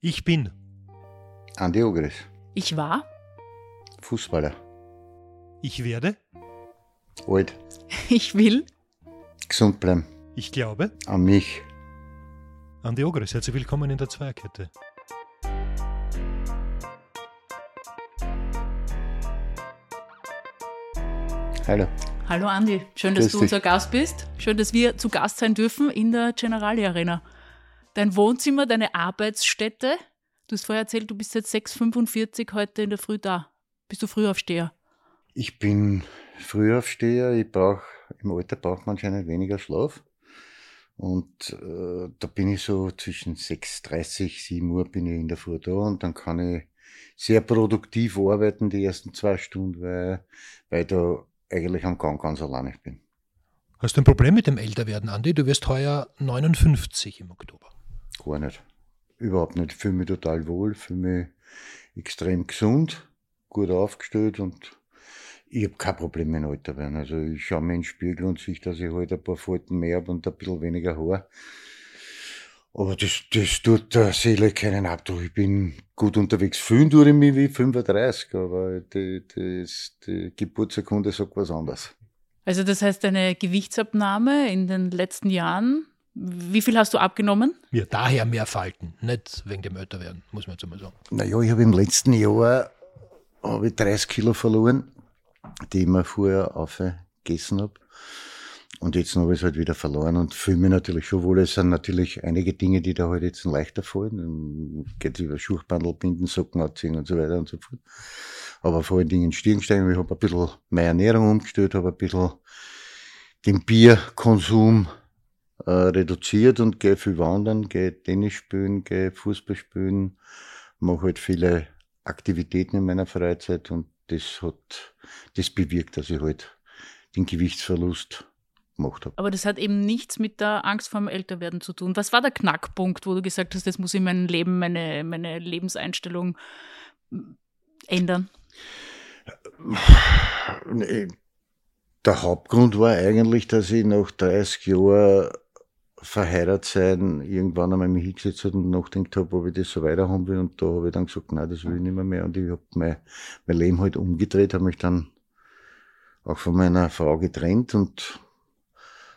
Ich bin. Andi Ogris. Ich war. Fußballer. Ich werde. Alt. Ich will. Gesund bleiben. Ich glaube. An mich. Andi Ogris, herzlich willkommen in der Zweierkette. Hallo. Hallo Andi, schön, dass Grüß du dich. unser Gast bist. Schön, dass wir zu Gast sein dürfen in der Generali Arena. Dein Wohnzimmer, deine Arbeitsstätte. Du hast vorher erzählt, du bist seit 6.45 heute in der Früh da. Bist du Frühaufsteher? Ich bin Frühaufsteher. Ich brauche, im Alter braucht man anscheinend weniger Schlaf. Und äh, da bin ich so zwischen 6.30, 7 Uhr bin ich in der Früh da und dann kann ich sehr produktiv arbeiten die ersten zwei Stunden, weil, weil ich da eigentlich am Gang ganz alleine bin. Hast du ein Problem mit dem Älterwerden, Andi? Du wirst heuer 59 im Oktober. Gar nicht. Überhaupt nicht. Ich fühle mich total wohl, fühle mich extrem gesund, gut aufgestellt und ich habe kein Problem mit dem Alter werden. Also ich schaue mir in den Spiegel und sehe, dass ich halt ein paar Falten mehr habe und ein bisschen weniger Haar. Aber das, das tut der Seele keinen Abdruck. Ich bin gut unterwegs. Fühlen tue ich mich wie 35, aber die, das, die Geburtsurkunde sagt was anderes. Also das heißt, deine Gewichtsabnahme in den letzten Jahren, wie viel hast du abgenommen? Ja, daher mehr Falten, nicht wegen dem Älterwerden, muss man jetzt einmal sagen. Naja, ich habe im letzten Jahr habe ich 30 Kilo verloren, die ich mir vorher aufgegessen habe. Und jetzt habe ich es halt wieder verloren und fühle mich natürlich schon wohl. Es sind natürlich einige Dinge, die da halt jetzt leichter fallen. Dann Geht über Schuchbandel, Binden, Socken anziehen und so weiter und so fort. Aber vor allen Dingen Stirnstein. Ich habe ein bisschen meine Ernährung umgestellt, habe ein bisschen den Bierkonsum äh, reduziert und gehe viel wandern, gehe Tennis spielen, gehe Fußball spielen, mache halt viele Aktivitäten in meiner Freizeit und das hat, das bewirkt, dass ich halt den Gewichtsverlust gemacht habe. Aber das hat eben nichts mit der Angst vor dem Älterwerden zu tun. Was war der Knackpunkt, wo du gesagt hast, das muss in meinem Leben, meine, meine Lebenseinstellung ändern? Nee, Der Hauptgrund war eigentlich, dass ich nach 30 Jahren verheiratet sein irgendwann einmal mich hingesetzt habe und nachgedacht habe, ob ich das so weiterhaben will. Und da habe ich dann gesagt, nein, das will ich nicht mehr, mehr. Und ich habe mein, mein Leben halt umgedreht, habe mich dann auch von meiner Frau getrennt und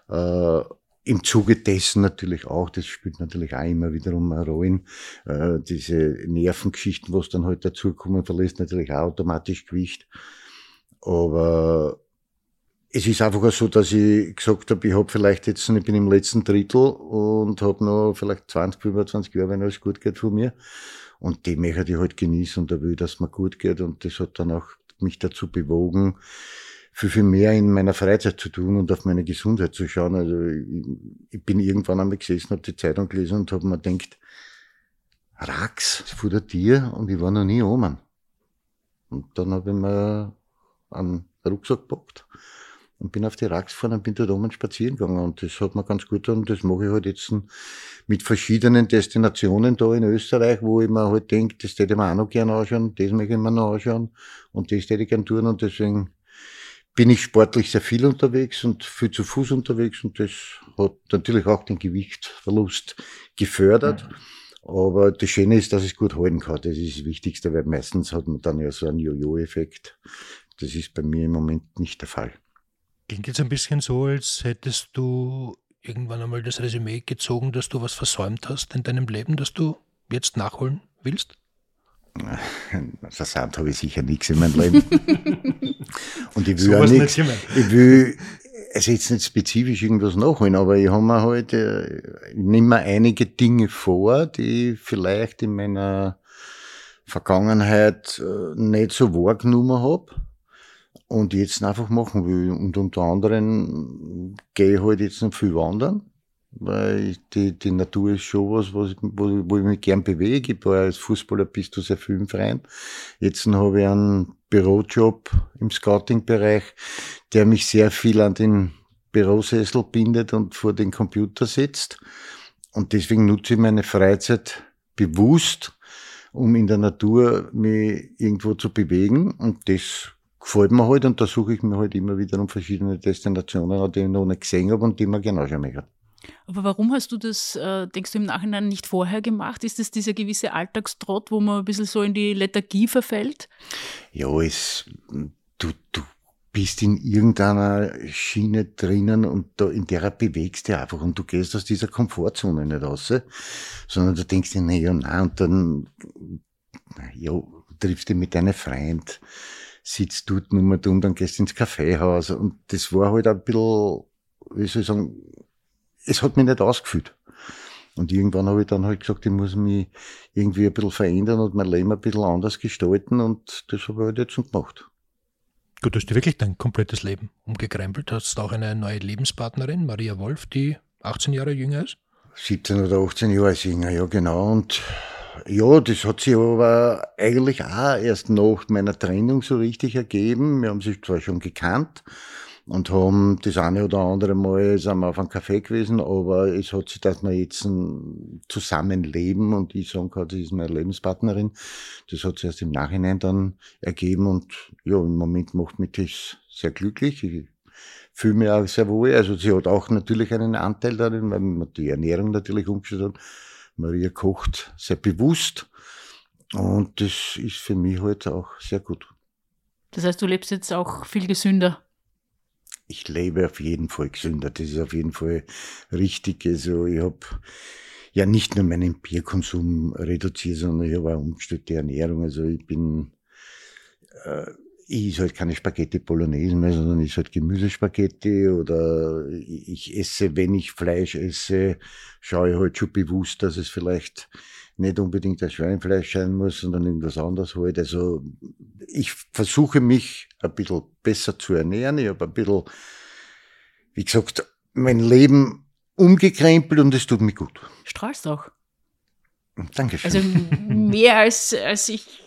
äh, im Zuge dessen natürlich auch, das spielt natürlich auch immer wiederum eine Rolle, äh, diese Nervengeschichten, was dann halt dazukommen, verlässt natürlich auch automatisch Gewicht. Aber es ist einfach so, dass ich gesagt habe, ich habe vielleicht jetzt, ich bin im letzten Drittel und habe noch vielleicht 20, 25 Jahre, wenn alles gut geht von mir. Und die möchte ich halt genießen und da will dass mir gut geht. Und das hat dann auch mich dazu bewogen, viel, viel mehr in meiner Freizeit zu tun und auf meine Gesundheit zu schauen. Also ich, ich bin irgendwann einmal gesessen, habe die Zeitung gelesen und habe mir gedacht, Rax vor der Tier und ich war noch nie oben. Und dann habe ich mir einen Rucksack gepackt und bin auf die Rax gefahren und bin dort oben spazieren gegangen. Und das hat mir ganz gut getan. Und das mache ich halt jetzt mit verschiedenen Destinationen da in Österreich, wo ich mir halt denke, das hätte ich mir auch noch gerne anschauen, das möchte ich mir noch anschauen und das hätte ich gerne tun. Und deswegen bin ich sportlich sehr viel unterwegs und viel zu Fuß unterwegs und das hat natürlich auch den Gewichtsverlust gefördert. Aber das Schöne ist, dass ich es gut halten kann. Das ist das Wichtigste, weil meistens hat man dann ja so einen Jojo-Effekt. Das ist bei mir im Moment nicht der Fall. Klingt jetzt ein bisschen so, als hättest du irgendwann einmal das Resümee gezogen, dass du was versäumt hast in deinem Leben, das du jetzt nachholen willst? Versammelt habe ich sicher nichts in meinem Leben. Und ich will So auch nichts. Ich will also jetzt nicht spezifisch irgendwas nachholen, aber ich habe mir halt, ich nehme mir einige Dinge vor, die ich vielleicht in meiner Vergangenheit äh, nicht so wahrgenommen habe und jetzt einfach machen will. Und unter anderem gehe ich halt jetzt noch viel wandern, weil die, die Natur ist schon was, was wo, wo ich mich gern bewege. Ich war als Fußballer bist du sehr viel im Verein. Jetzt habe ich einen Bürojob im Scouting-Bereich, der mich sehr viel an den Bürosessel bindet und vor den Computer sitzt. Und deswegen nutze ich meine Freizeit bewusst, um in der Natur mich irgendwo zu bewegen. Und das gefällt mir halt und da suche ich mir halt immer wieder um verschiedene Destinationen, die ich noch nicht gesehen habe und die mir genau schon möchte. Aber warum hast du das, äh, denkst du im Nachhinein, nicht vorher gemacht? Ist es dieser gewisse Alltagstrott, wo man ein bisschen so in die Lethargie verfällt? Ja, es, du, du bist in irgendeiner Schiene drinnen und da, in der bewegst du einfach und du gehst aus dieser Komfortzone nicht raus, sondern du denkst dir, naja, nein, und dann, ja, triffst du mit deinen Freund, sitzt dort nur mal dumm, dann gehst du ins Kaffeehaus und das war halt ein bisschen, wie soll ich sagen, es hat mich nicht ausgefühlt. Und irgendwann habe ich dann halt gesagt, ich muss mich irgendwie ein bisschen verändern und mein Leben ein bisschen anders gestalten und das habe ich halt jetzt schon gemacht. Gut, du hast dir wirklich dein komplettes Leben umgekrempelt. Hast auch eine neue Lebenspartnerin, Maria Wolf, die 18 Jahre jünger ist? 17 oder 18 Jahre jünger, ja genau. Und ja, das hat sich aber eigentlich auch erst nach meiner Trennung so richtig ergeben. Wir haben sich zwar schon gekannt, und haben das eine oder andere Mal sind wir auf einem Café gewesen, aber es hat sich, dass wir jetzt zusammenleben und ich sagen kann, das ist meine Lebenspartnerin, das hat sich erst im Nachhinein dann ergeben und ja, im Moment macht mich das sehr glücklich. Ich fühle mich auch sehr wohl. Also sie hat auch natürlich einen Anteil darin, weil man die Ernährung natürlich umgestellt hat. Maria kocht sehr bewusst und das ist für mich halt auch sehr gut. Das heißt, du lebst jetzt auch viel gesünder ich lebe auf jeden Fall gesünder. Das ist auf jeden Fall richtig. Also ich habe ja nicht nur meinen Bierkonsum reduziert, sondern ich habe auch umgestellte Ernährung. Also ich bin, äh, ich esse halt keine Spaghetti Bolognese mehr, sondern ich esse halt Gemüsespaghetti oder ich esse, wenn ich Fleisch esse, schaue ich halt schon bewusst, dass es vielleicht nicht unbedingt das Schweinefleisch sein muss, sondern irgendwas anderes halt. Also ich versuche mich ein bisschen besser zu ernähren. Ich habe ein bisschen, wie gesagt, mein Leben umgekrempelt und es tut mir gut. Strahlst auch. Dankeschön. Also mehr als, als ich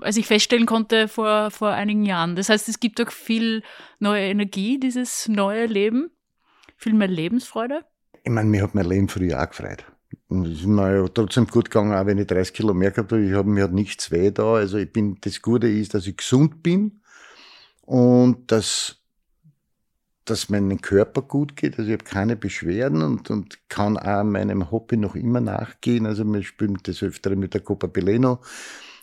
als ich feststellen konnte vor, vor einigen Jahren. Das heißt, es gibt auch viel neue Energie, dieses neue Leben, viel mehr Lebensfreude. Ich meine, mir hat mein Leben früher auch gefreut. Es ist mir trotzdem gut gegangen, auch wenn ich 30 Kilo mehr gehabt habe. Ich habe mir hat nichts weh da. Also ich bin, das Gute ist, dass ich gesund bin und dass, dass meinem Körper gut geht. Also ich habe keine Beschwerden und, und kann auch meinem Hobby noch immer nachgehen. Also wir spielen das öfter mit der Copa Pileno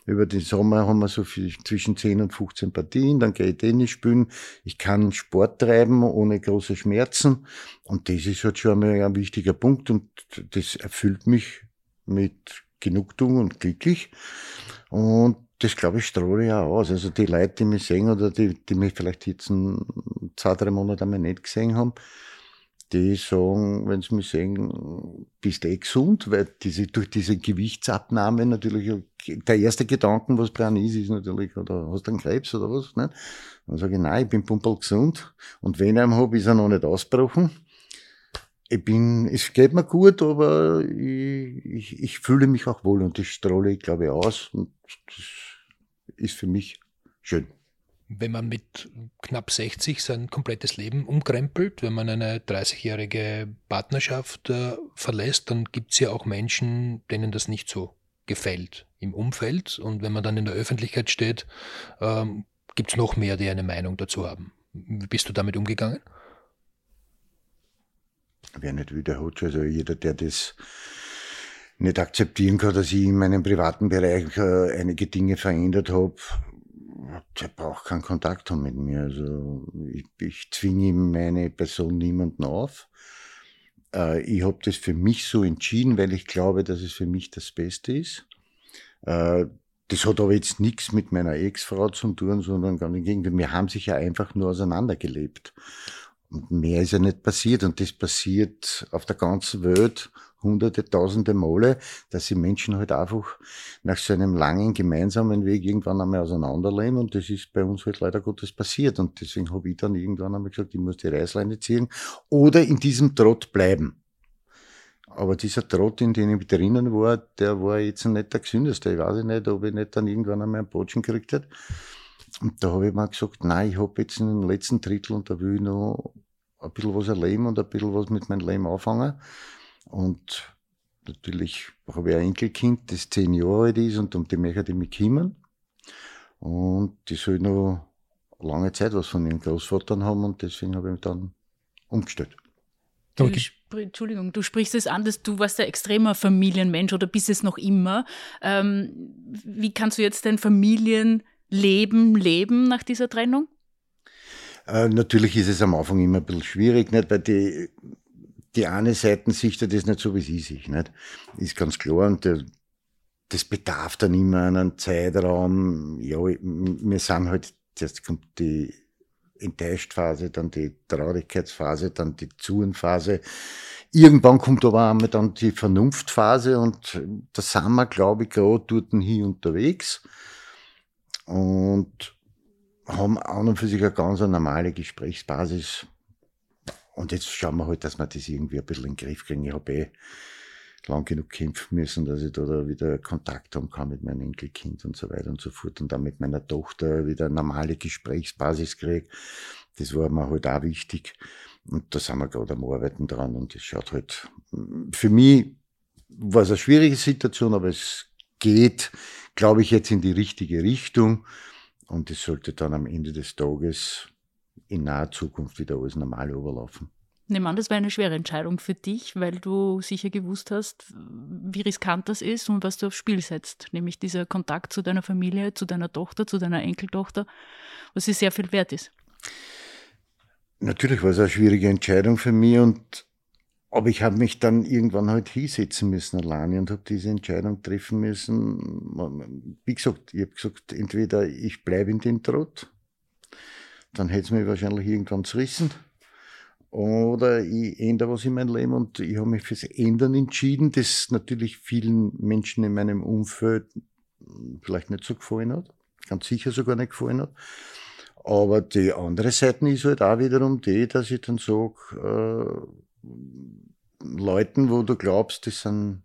über den Sommer haben wir so viel, zwischen 10 und 15 Partien, dann gehe ich Tennis spielen. Ich kann Sport treiben ohne große Schmerzen. Und das ist halt schon einmal ein wichtiger Punkt und das erfüllt mich mit Genugtuung und glücklich. Und das glaube ich strahle ich auch aus. Also die Leute, die mich sehen oder die, die mich vielleicht jetzt zwei, drei Monate einmal nicht gesehen haben, die sagen, wenn sie mich sehen, bist du eh gesund, weil diese, durch diese Gewichtsabnahme natürlich, der erste Gedanke, was dran ist, ist natürlich, oder hast du einen Krebs oder was? Nicht? Dann sage ich, nein, ich bin pumpel gesund und wenn ich einen habe, ist er noch nicht ausgebrochen. Ich bin, es geht mir gut, aber ich, ich, ich fühle mich auch wohl und das strahle ich, glaube ich, aus und das ist für mich schön wenn man mit knapp 60 sein komplettes Leben umkrempelt, wenn man eine 30-jährige Partnerschaft äh, verlässt, dann gibt es ja auch Menschen, denen das nicht so gefällt im Umfeld. Und wenn man dann in der Öffentlichkeit steht, ähm, gibt es noch mehr, die eine Meinung dazu haben. Wie bist du damit umgegangen? Wer nicht wiederholt, also jeder, der das nicht akzeptieren kann, dass ich in meinem privaten Bereich äh, einige Dinge verändert habe, der braucht keinen Kontakt mit mir. Also ich, ich zwinge meine Person niemanden auf. Äh, ich habe das für mich so entschieden, weil ich glaube, dass es für mich das Beste ist. Äh, das hat aber jetzt nichts mit meiner Ex-Frau zu tun, sondern ganz im Gegenteil. Wir haben sich ja einfach nur auseinandergelebt. Und mehr ist ja nicht passiert. Und das passiert auf der ganzen Welt hunderte, tausende Male, dass die Menschen halt einfach nach so einem langen gemeinsamen Weg irgendwann einmal auseinanderleben und das ist bei uns halt leider Gottes passiert und deswegen habe ich dann irgendwann einmal gesagt, ich muss die Reißleine ziehen oder in diesem Trott bleiben. Aber dieser Trott, in dem ich drinnen war, der war jetzt nicht der gesündeste. Ich weiß nicht, ob ich nicht dann irgendwann einmal ein Botschen gekriegt hätte. Und da habe ich mir gesagt, nein, ich habe jetzt in den letzten Drittel und da will ich noch ein bisschen was erleben und ein bisschen was mit meinem Leben anfangen. Und natürlich habe ich ein Enkelkind, das zehn Jahre alt ist und um die möchte ich mich kümmern. Und die soll noch lange Zeit was von ihren Großvatern haben und deswegen habe ich mich dann umgestellt. Du, Entschuldigung, du sprichst es an, dass du warst ein extremer Familienmensch oder bist es noch immer. Ähm, wie kannst du jetzt dein Familienleben leben nach dieser Trennung? Äh, natürlich ist es am Anfang immer ein bisschen schwierig, nicht? weil die, die eine Seite sichtet das nicht so, wie sie sich, nicht? Ist ganz klar. Und der, das bedarf dann immer einen Zeitraum. Ja, wir sind halt, jetzt kommt die Enttäuschtphase, dann die Traurigkeitsphase, dann die Zuenphase. Irgendwann kommt aber einmal dann die Vernunftphase und da sind wir, glaube ich, gerade dort hier unterwegs und haben an und für sich eine ganz normale Gesprächsbasis. Und jetzt schauen wir halt, dass wir das irgendwie ein bisschen in den Griff kriegen. Ich habe eh lang genug kämpfen müssen, dass ich da wieder Kontakt haben kann mit meinem Enkelkind und so weiter und so fort und dann mit meiner Tochter wieder eine normale Gesprächsbasis kriege. Das war mir halt auch wichtig. Und da sind wir gerade am Arbeiten dran und es schaut halt, für mich war es eine schwierige Situation, aber es geht, glaube ich, jetzt in die richtige Richtung und es sollte dann am Ende des Tages in naher Zukunft wieder alles normal überlaufen. Nehmen an, das war eine schwere Entscheidung für dich, weil du sicher gewusst hast, wie riskant das ist und was du aufs Spiel setzt. Nämlich dieser Kontakt zu deiner Familie, zu deiner Tochter, zu deiner Enkeltochter, was dir sehr viel wert ist. Natürlich war es eine schwierige Entscheidung für mich und aber ich habe mich dann irgendwann halt hinsetzen müssen alleine und habe diese Entscheidung treffen müssen. Wie gesagt, ich habe gesagt, entweder ich bleibe in dem Trott, dann hätte es mich wahrscheinlich irgendwann zerrissen oder ich ändere was in meinem Leben und ich habe mich fürs Ändern entschieden, das natürlich vielen Menschen in meinem Umfeld vielleicht nicht so gefallen hat, ganz sicher sogar nicht gefallen hat. Aber die andere Seite ist halt auch wiederum die, dass ich dann sage, äh, Leuten, wo du glaubst, die sind,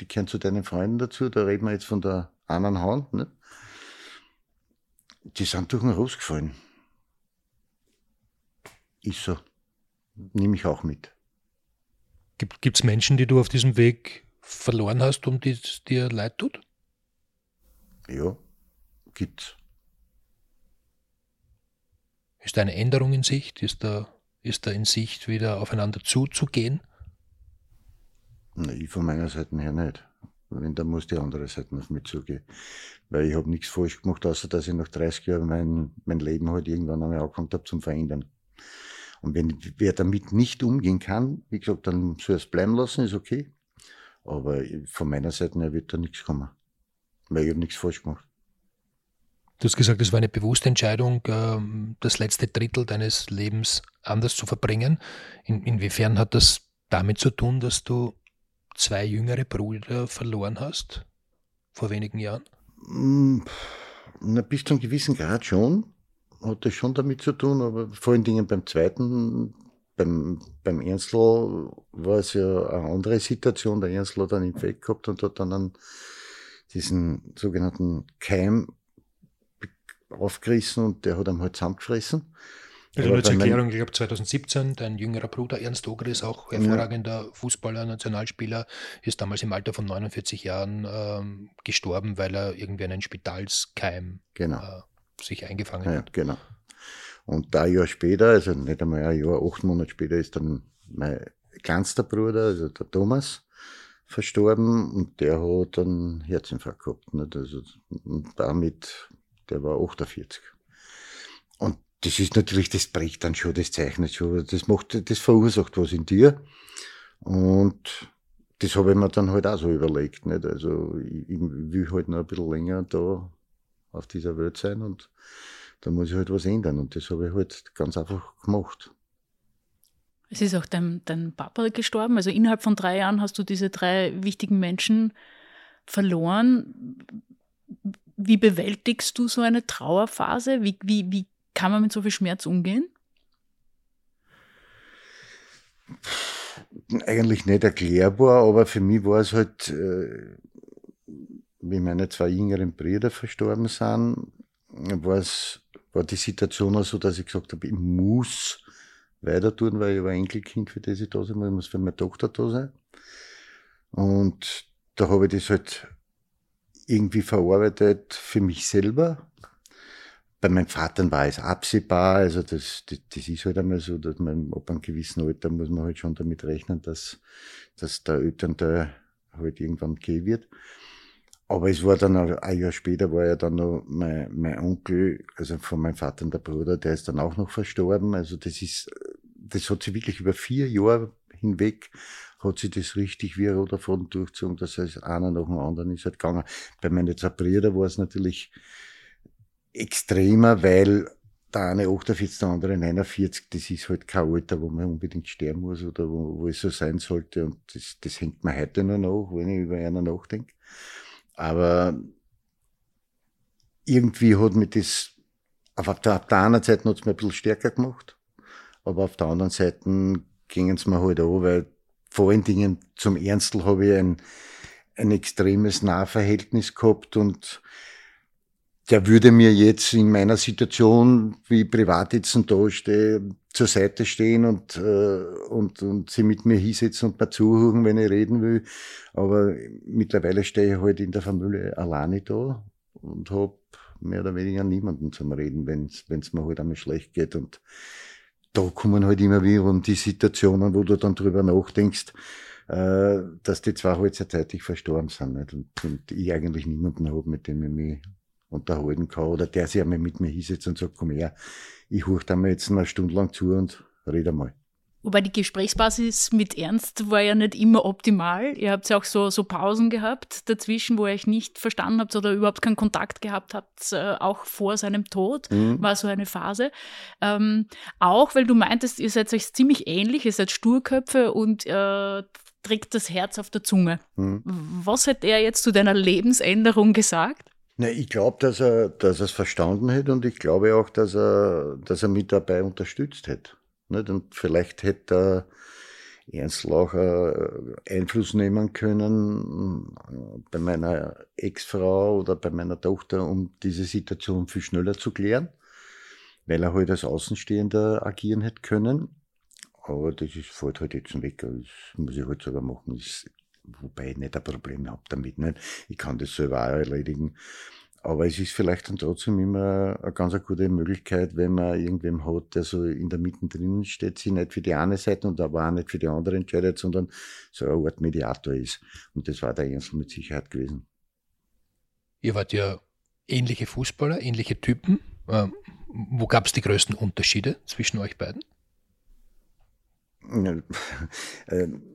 die kennen zu deinen Freunden dazu, da reden wir jetzt von der anderen Hand, ne? die sind durch den Russ gefallen. Ist so nehme ich auch mit. Gibt es Menschen, die du auf diesem Weg verloren hast und die es dir leid tut? Ja, gibt's. Ist da eine Änderung in Sicht? Ist da, ist da in Sicht, wieder aufeinander zuzugehen? Na, ich von meiner Seite her nicht. Wenn, dann muss die andere Seite auf mich zugehen. Weil ich habe nichts falsch gemacht, außer dass ich nach 30 Jahren mein, mein Leben halt irgendwann einmal angefangen habe zum Verändern. Und wenn wer damit nicht umgehen kann, wie gesagt, dann soll er es bleiben lassen, ist okay. Aber von meiner Seite her wird da nichts kommen. Weil ich habe nichts falsch gemacht. Du hast gesagt, es war eine bewusste Entscheidung, ähm, das letzte Drittel deines Lebens anders zu verbringen. In, inwiefern hat das damit zu tun, dass du zwei jüngere Brüder verloren hast vor wenigen Jahren? Hm, na, bis zu einem gewissen Grad schon hat das schon damit zu tun, aber vor allen Dingen beim zweiten, beim, beim Ernstl war es ja eine andere Situation. Der Ernstl hat einen Infekt gehabt und hat dann einen, diesen sogenannten Keim aufgerissen und der hat ihm halt zusammengefressen. Also nur zur Erklärung, ich glaube 2017, dein jüngerer Bruder Ernst Ogre ist auch hervorragender ja. Fußballer, Nationalspieler, ist damals im Alter von 49 Jahren ähm, gestorben, weil er irgendwie einen Spitalskeim genau. äh, sich eingefangen ja, hat. Genau. Und ein Jahr später, also nicht einmal ein Jahr, acht Monate später, ist dann mein kleinster Bruder, also der Thomas, verstorben und der hat dann Herzinfarkt gehabt. Nicht? Also, und damit, der war 48. Und das ist natürlich, das bricht dann schon, das zeichnet schon, das macht, das verursacht was in dir. Und das habe ich mir dann halt auch so überlegt. Nicht? Also ich, ich will halt noch ein bisschen länger da auf dieser Welt sein und da muss ich halt was ändern. Und das habe ich halt ganz einfach gemacht. Es ist auch dein, dein Papa gestorben. Also innerhalb von drei Jahren hast du diese drei wichtigen Menschen verloren. Wie bewältigst du so eine Trauerphase? Wie, wie, wie kann man mit so viel Schmerz umgehen? Eigentlich nicht erklärbar, aber für mich war es halt, äh, wie meine zwei jüngeren Brüder verstorben sind, war die Situation auch so, dass ich gesagt habe, ich muss weiter tun, weil ich war Enkelkind, für das ich da sein muss, ich muss für meine Tochter da sein. Und da habe ich das halt irgendwie verarbeitet für mich selber. bei meinem Vater war es absehbar, also das, das, das ist halt einmal so, dass man ab einem gewissen Alter muss man halt schon damit rechnen, dass, dass der Elternteil halt irgendwann gehen wird. Aber es war dann ein Jahr später war ja dann noch mein, mein Onkel, also von meinem Vater und der Bruder, der ist dann auch noch verstorben. Also das ist, das hat sich wirklich über vier Jahre hinweg hat sich das richtig wie roter Faden durchgezogen, dass heißt, einer nach dem anderen ist halt gegangen. Bei meinen Brüdern war es natürlich extremer, weil der eine 48, der andere 49, das ist halt kein Alter, wo man unbedingt sterben muss oder wo, wo es so sein sollte. Und das, das hängt mir heute noch nach, wenn ich über einen nachdenke. Aber irgendwie hat mich das, auf der, auf der einen Seite hat es mir ein bisschen stärker gemacht, aber auf der anderen Seite gingen es mir halt an, weil vor allen Dingen zum Ernstl habe ich ein, ein extremes Nahverhältnis gehabt und der würde mir jetzt in meiner Situation, wie privat jetzt da stehe, zur Seite stehen und, äh, und, und sie mit mir hinsetzen und mir zuhören, wenn ich reden will. Aber mittlerweile stehe ich halt in der Familie alleine da und habe mehr oder weniger niemanden zum Reden, wenn es mir halt einmal schlecht geht. Und da kommen halt immer wieder um die Situationen, wo du dann drüber nachdenkst, äh, dass die zwei halt sehr zeitig verstorben sind. Nicht? Und, und ich eigentlich niemanden habe, mit dem ich mich unterhalten kann oder der sich einmal mit mir hinsetzt und sagt, komm her, ich huch da mal jetzt eine Stunde lang zu und rede mal. Wobei die Gesprächsbasis mit Ernst war ja nicht immer optimal. Ihr habt ja auch so, so Pausen gehabt dazwischen, wo ihr euch nicht verstanden habt oder überhaupt keinen Kontakt gehabt habt, äh, auch vor seinem Tod mhm. war so eine Phase. Ähm, auch weil du meintest, ihr seid euch ziemlich ähnlich, ihr seid Sturköpfe und äh, trägt das Herz auf der Zunge. Mhm. Was hat er jetzt zu deiner Lebensänderung gesagt? Na, ich glaube, dass er, dass er es verstanden hätte und ich glaube auch, dass er, dass er mich dabei unterstützt hätte. Nicht? Und vielleicht hätte er Ernst Laucher Einfluss nehmen können äh, bei meiner Ex-Frau oder bei meiner Tochter, um diese Situation viel schneller zu klären, weil er halt als Außenstehender agieren hätte können. Aber das ist, fällt halt jetzt weg. Das muss ich halt selber machen. Das wobei ich nicht ein Problem habe damit. Nicht? Ich kann das selber auch erledigen. Aber es ist vielleicht dann trotzdem immer eine ganz eine gute Möglichkeit, wenn man irgendwem hat, der so in der Mitte drinnen steht, sich nicht für die eine Seite und aber auch nicht für die andere entscheidet, sondern so eine Art Mediator ist. Und das war der Ernst mit Sicherheit gewesen. Ihr wart ja ähnliche Fußballer, ähnliche Typen. Ähm, wo gab es die größten Unterschiede zwischen euch beiden?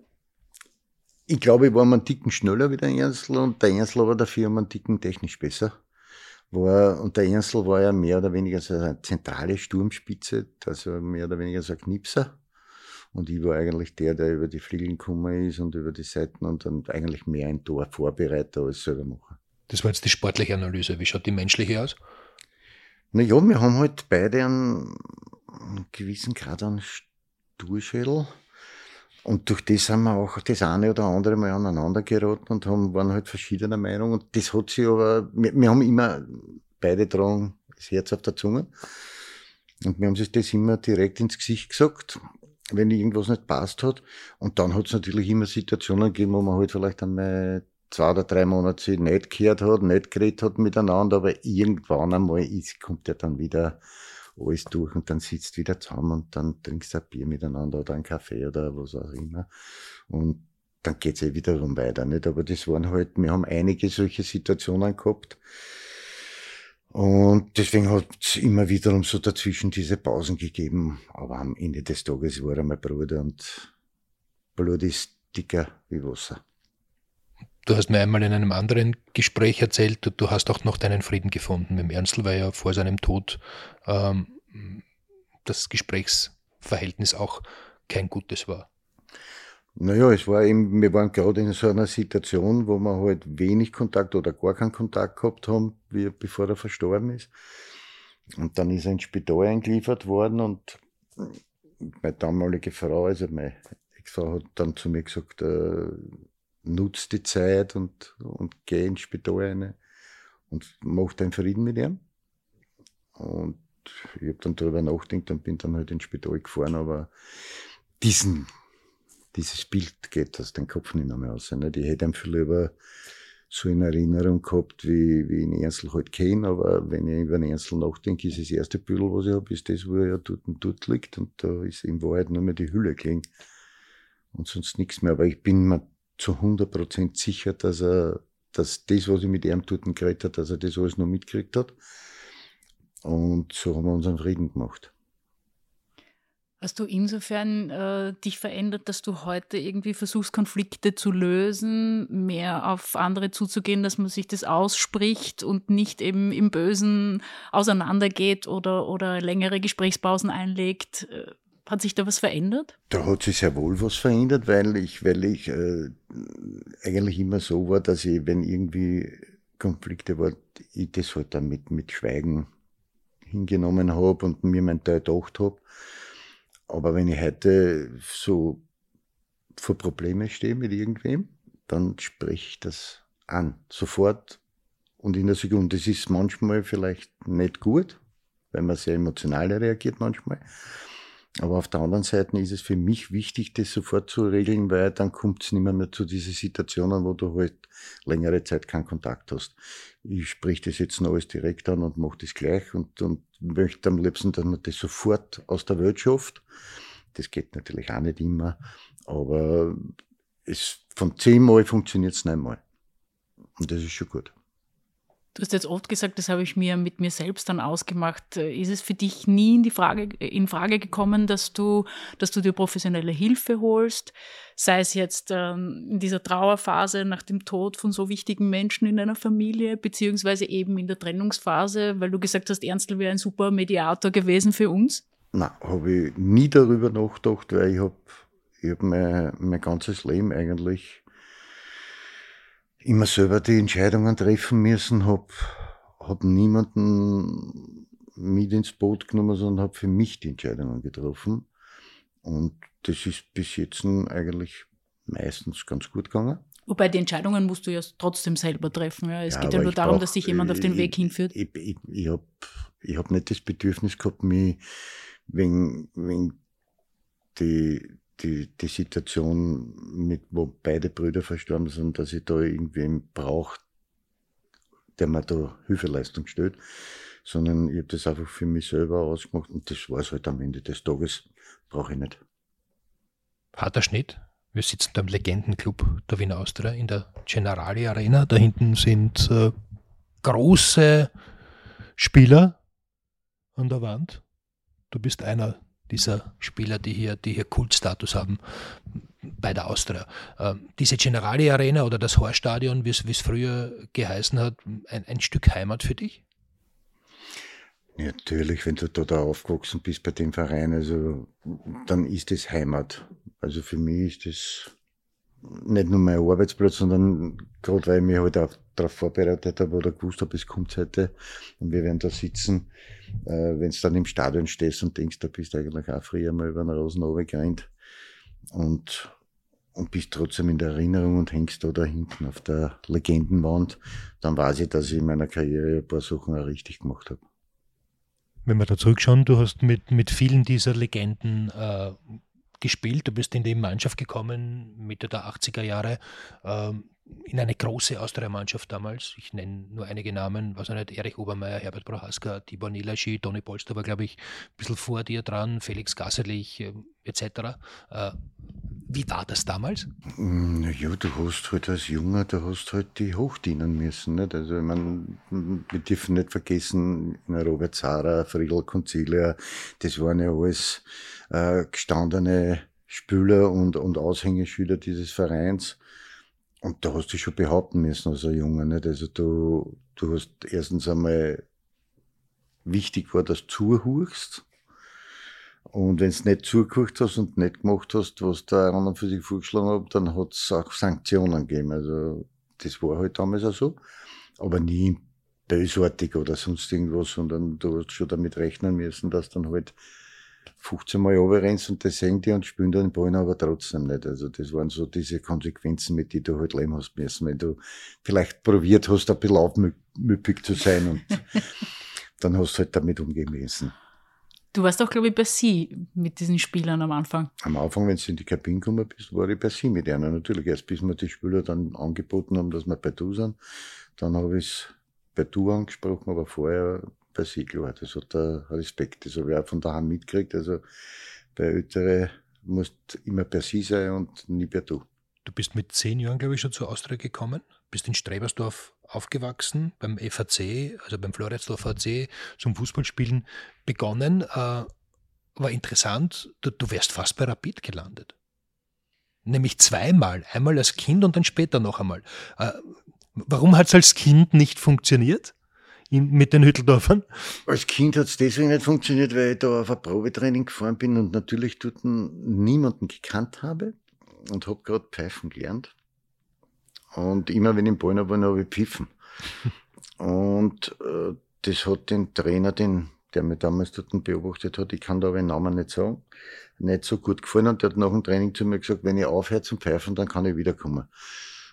Ich glaube, ich war mal einen Ticken schneller wie der Ernstl und der Ernstl war dafür mal einen Ticken technisch besser. War, und der Ernstl war ja mehr oder weniger so eine zentrale Sturmspitze, also mehr oder weniger so ein Knipser. Und ich war eigentlich der, der über die Flügel gekommen ist und über die Seiten und dann eigentlich mehr ein Tor Vorbereiter als selber machen. Das war jetzt die sportliche Analyse. Wie schaut die menschliche aus? Naja, wir haben halt beide einen, einen gewissen Grad an Sturschädel. Und durch das haben wir auch das eine oder andere Mal aneinander geraten und haben, waren halt verschiedener Meinung. Und das hat sich aber, wir, wir haben immer beide tragen das Herz auf der Zunge. Und wir haben sich das immer direkt ins Gesicht gesagt, wenn irgendwas nicht passt hat. Und dann hat es natürlich immer Situationen gegeben, wo man halt vielleicht einmal zwei oder drei Monate nicht gehört hat, nicht geredet hat miteinander, aber irgendwann einmal ist, kommt er dann wieder alles durch und dann sitzt wieder zusammen und dann trinkst du ein Bier miteinander oder einen Kaffee oder was auch immer. Und dann geht's eh wiederum weiter, nicht? Aber das waren halt, wir haben einige solche Situationen gehabt. Und deswegen hat es immer wiederum so dazwischen diese Pausen gegeben. Aber am Ende des Tages war er mein Bruder und Blut ist dicker wie Wasser. Du hast mir einmal in einem anderen Gespräch erzählt, du, du hast auch noch deinen Frieden gefunden mit Ernstl, weil ja vor seinem Tod ähm, das Gesprächsverhältnis auch kein gutes war. Naja, es war eben, wir waren gerade in so einer Situation, wo wir halt wenig Kontakt oder gar keinen Kontakt gehabt haben, wie, bevor er verstorben ist. Und dann ist er ins Spital eingeliefert worden und meine damalige Frau, also meine Ex-Frau, hat dann zu mir gesagt, äh, nutzt die Zeit und, und geh ins Spital rein und mach deinen Frieden mit ihm. Und ich habe dann darüber nachgedacht und bin dann halt ins Spital gefahren, aber diesen, dieses Bild geht aus dem Kopf nicht mehr, aus. Nicht? Ich hätte ihm viel lieber so in Erinnerung gehabt, wie, wie ich den Ernstl halt kenne, aber wenn ich über den Ernstl nachdenke, ist das erste Büdel, was ich habe, ist das, wo er ja dort und dort liegt und da ist in Wahrheit nur mehr die Hülle gelegen und sonst nichts mehr. Aber ich bin mir zu 100% sicher, dass er, dass das, was ich mit ihm dort geredet habe, dass er das alles noch mitgekriegt hat. Und so haben wir unseren Frieden gemacht. Hast du insofern äh, dich verändert, dass du heute irgendwie versuchst, Konflikte zu lösen, mehr auf andere zuzugehen, dass man sich das ausspricht und nicht eben im Bösen auseinandergeht oder, oder längere Gesprächspausen einlegt? Hat sich da was verändert? Da hat sich sehr wohl was verändert, weil ich, weil ich äh, eigentlich immer so war, dass ich, wenn irgendwie Konflikte war, ich das halt dann mit, mit Schweigen hingenommen habe und mir mein Teil gedacht habe. Aber wenn ich heute so vor Probleme stehe mit irgendwem, dann spreche ich das an, sofort und in der Sekunde. Das ist manchmal vielleicht nicht gut, weil man sehr emotional reagiert manchmal. Aber auf der anderen Seite ist es für mich wichtig, das sofort zu regeln, weil dann kommt es nicht mehr, mehr zu diesen Situationen, wo du halt längere Zeit keinen Kontakt hast. Ich spreche das jetzt noch alles direkt an und mache das gleich und, und möchte am liebsten, dass man das sofort aus der Welt schafft. Das geht natürlich auch nicht immer, aber es, von zehnmal funktioniert es neunmal. Und das ist schon gut. Du hast jetzt oft gesagt, das habe ich mir mit mir selbst dann ausgemacht. Ist es für dich nie in die Frage, in Frage gekommen, dass du, dass du dir professionelle Hilfe holst? Sei es jetzt ähm, in dieser Trauerphase nach dem Tod von so wichtigen Menschen in deiner Familie, beziehungsweise eben in der Trennungsphase, weil du gesagt hast, Ernstl wäre ein super Mediator gewesen für uns? Nein, habe ich nie darüber nachgedacht, weil ich habe ich hab mein, mein ganzes Leben eigentlich immer selber die Entscheidungen treffen müssen, habe hab niemanden mit ins Boot genommen, sondern habe für mich die Entscheidungen getroffen. Und das ist bis jetzt eigentlich meistens ganz gut gegangen. Wobei die Entscheidungen musst du ja trotzdem selber treffen. Ja. Es ja, geht ja nur darum, brauch, dass sich jemand auf den ich, Weg hinführt. Ich, ich, ich habe ich hab nicht das Bedürfnis gehabt, mich wegen, wegen die, die, die Situation, mit, wo beide Brüder verstorben sind, dass ich da irgendwen brauche, der mir da Hilfeleistung stellt, sondern ich habe das einfach für mich selber ausgemacht und das war es halt am Ende des Tages, brauche ich nicht. Harter Schnitt. Wir sitzen da im Legendenclub der Wiener Austria in der Generali Arena. Da hinten sind äh, große Spieler an der Wand. Du bist einer dieser Spieler, die hier, die hier Kultstatus haben bei der Austria. Ähm, diese Generali Arena oder das Horststadion, wie es früher geheißen hat, ein, ein Stück Heimat für dich? Natürlich, wenn du da, aufgewachsen bist bei dem Verein, also dann ist es Heimat. Also für mich ist das nicht nur mein Arbeitsplatz, sondern gerade weil ich mich halt auch darauf vorbereitet habe oder gewusst habe, es kommt heute und wir werden da sitzen, äh, wenn du dann im Stadion stehst und denkst, da bist du eigentlich auch früher mal über den Rosen runtergerannt und, und bist trotzdem in der Erinnerung und hängst da, da hinten auf der Legendenwand, dann weiß ich, dass ich in meiner Karriere ein paar Sachen auch richtig gemacht habe. Wenn wir da zurückschauen, du hast mit, mit vielen dieser Legenden äh, gespielt. Du bist in die Mannschaft gekommen, Mitte der 80er Jahre, ähm, in eine große Austria-Mannschaft damals. Ich nenne nur einige Namen, was nicht, Erich Obermeier, Herbert Prohaska, Tibor Nilaschi, Toni Polster war, glaube ich, ein bisschen vor dir dran, Felix Gasserlich äh, etc. Äh, wie war das damals? Naja, du hast halt als Junger, du hast halt die hochdienen müssen. Nicht? Also, ich mein, wir dürfen nicht vergessen, Robert Zara, Friedel Conzilia, das waren ja alles äh, gestandene Spieler und, und Aushängeschüler dieses Vereins. Und da hast du schon behaupten müssen als ein Junge. Nicht? Also du, du hast erstens einmal wichtig war, dass du zuhörst. Und wenn du nicht zugehört hast und nicht gemacht hast, was der anderen für sich vorgeschlagen hat, dann hat es auch Sanktionen gegeben. Also das war halt damals auch so. Aber nie bösartig oder sonst irgendwas, sondern du hast schon damit rechnen müssen, dass dann halt 15 Mal runterrennst und das sehen die und spielen den Ball aber trotzdem nicht. Also das waren so diese Konsequenzen, mit denen du halt leben hast müssen, wenn du vielleicht probiert hast, ein bisschen aufmüppig zu sein und dann hast du halt damit umgehen müssen. Du warst auch, glaube ich, bei Sie mit diesen Spielern am Anfang. Am Anfang, wenn du in die Kabine gekommen bist, war ich bei Sie mit einer natürlich. Erst bis mir die Spieler dann angeboten haben, dass wir bei Du sind. Dann habe ich es bei Du angesprochen, aber vorher bei Sie, klar. Das hat der Respekt. Das habe ich auch von daheim mitgekriegt. Also bei Ältere musst immer bei Sie sein und nie bei Du. Du bist mit zehn Jahren, glaube ich, schon zur Austria gekommen, bist in Strebersdorf aufgewachsen, beim FAC, also beim Floridsdorf AC, zum Fußballspielen begonnen. Äh, war interessant, du, du wärst fast bei Rapid gelandet. Nämlich zweimal, einmal als Kind und dann später noch einmal. Äh, warum hat es als Kind nicht funktioniert? In, mit den Hütteldorfern? Als Kind hat es deswegen nicht funktioniert, weil ich da auf ein Probetraining gefahren bin und natürlich dort niemanden gekannt habe und habe gerade pfeifen gelernt. Und immer wenn ich im Ball war, habe ich pfiffen. und äh, das hat den Trainer, den, der mich damals dort beobachtet hat, ich kann da aber den Namen nicht sagen, nicht so gut gefallen und der hat nach dem Training zu mir gesagt, wenn ich aufhöre zum Pfeifen, dann kann ich wiederkommen.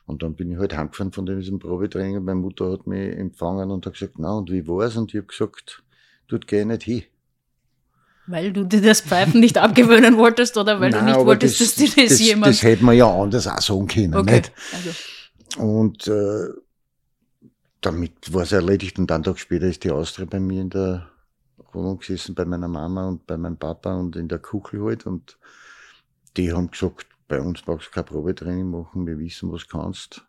Und dann bin ich halt heimgefahren von diesem Probetraining und meine Mutter hat mich empfangen und hat gesagt, na und wie war's? Und ich habe gesagt, dort gehe ich nicht hin. Weil du dir das Pfeifen nicht abgewöhnen wolltest oder weil Nein, du nicht wolltest, das, dass dir das, das jemand. Das hätte man ja anders auch sagen können, okay. nicht? Also. Und äh, damit war es erledigt und einen Tag später ist die Austria bei mir in der Wohnung gesessen, bei meiner Mama und bei meinem Papa und in der Kuchel halt. Und die haben gesagt, bei uns brauchst du kein Probetraining machen, wir wissen, was du kannst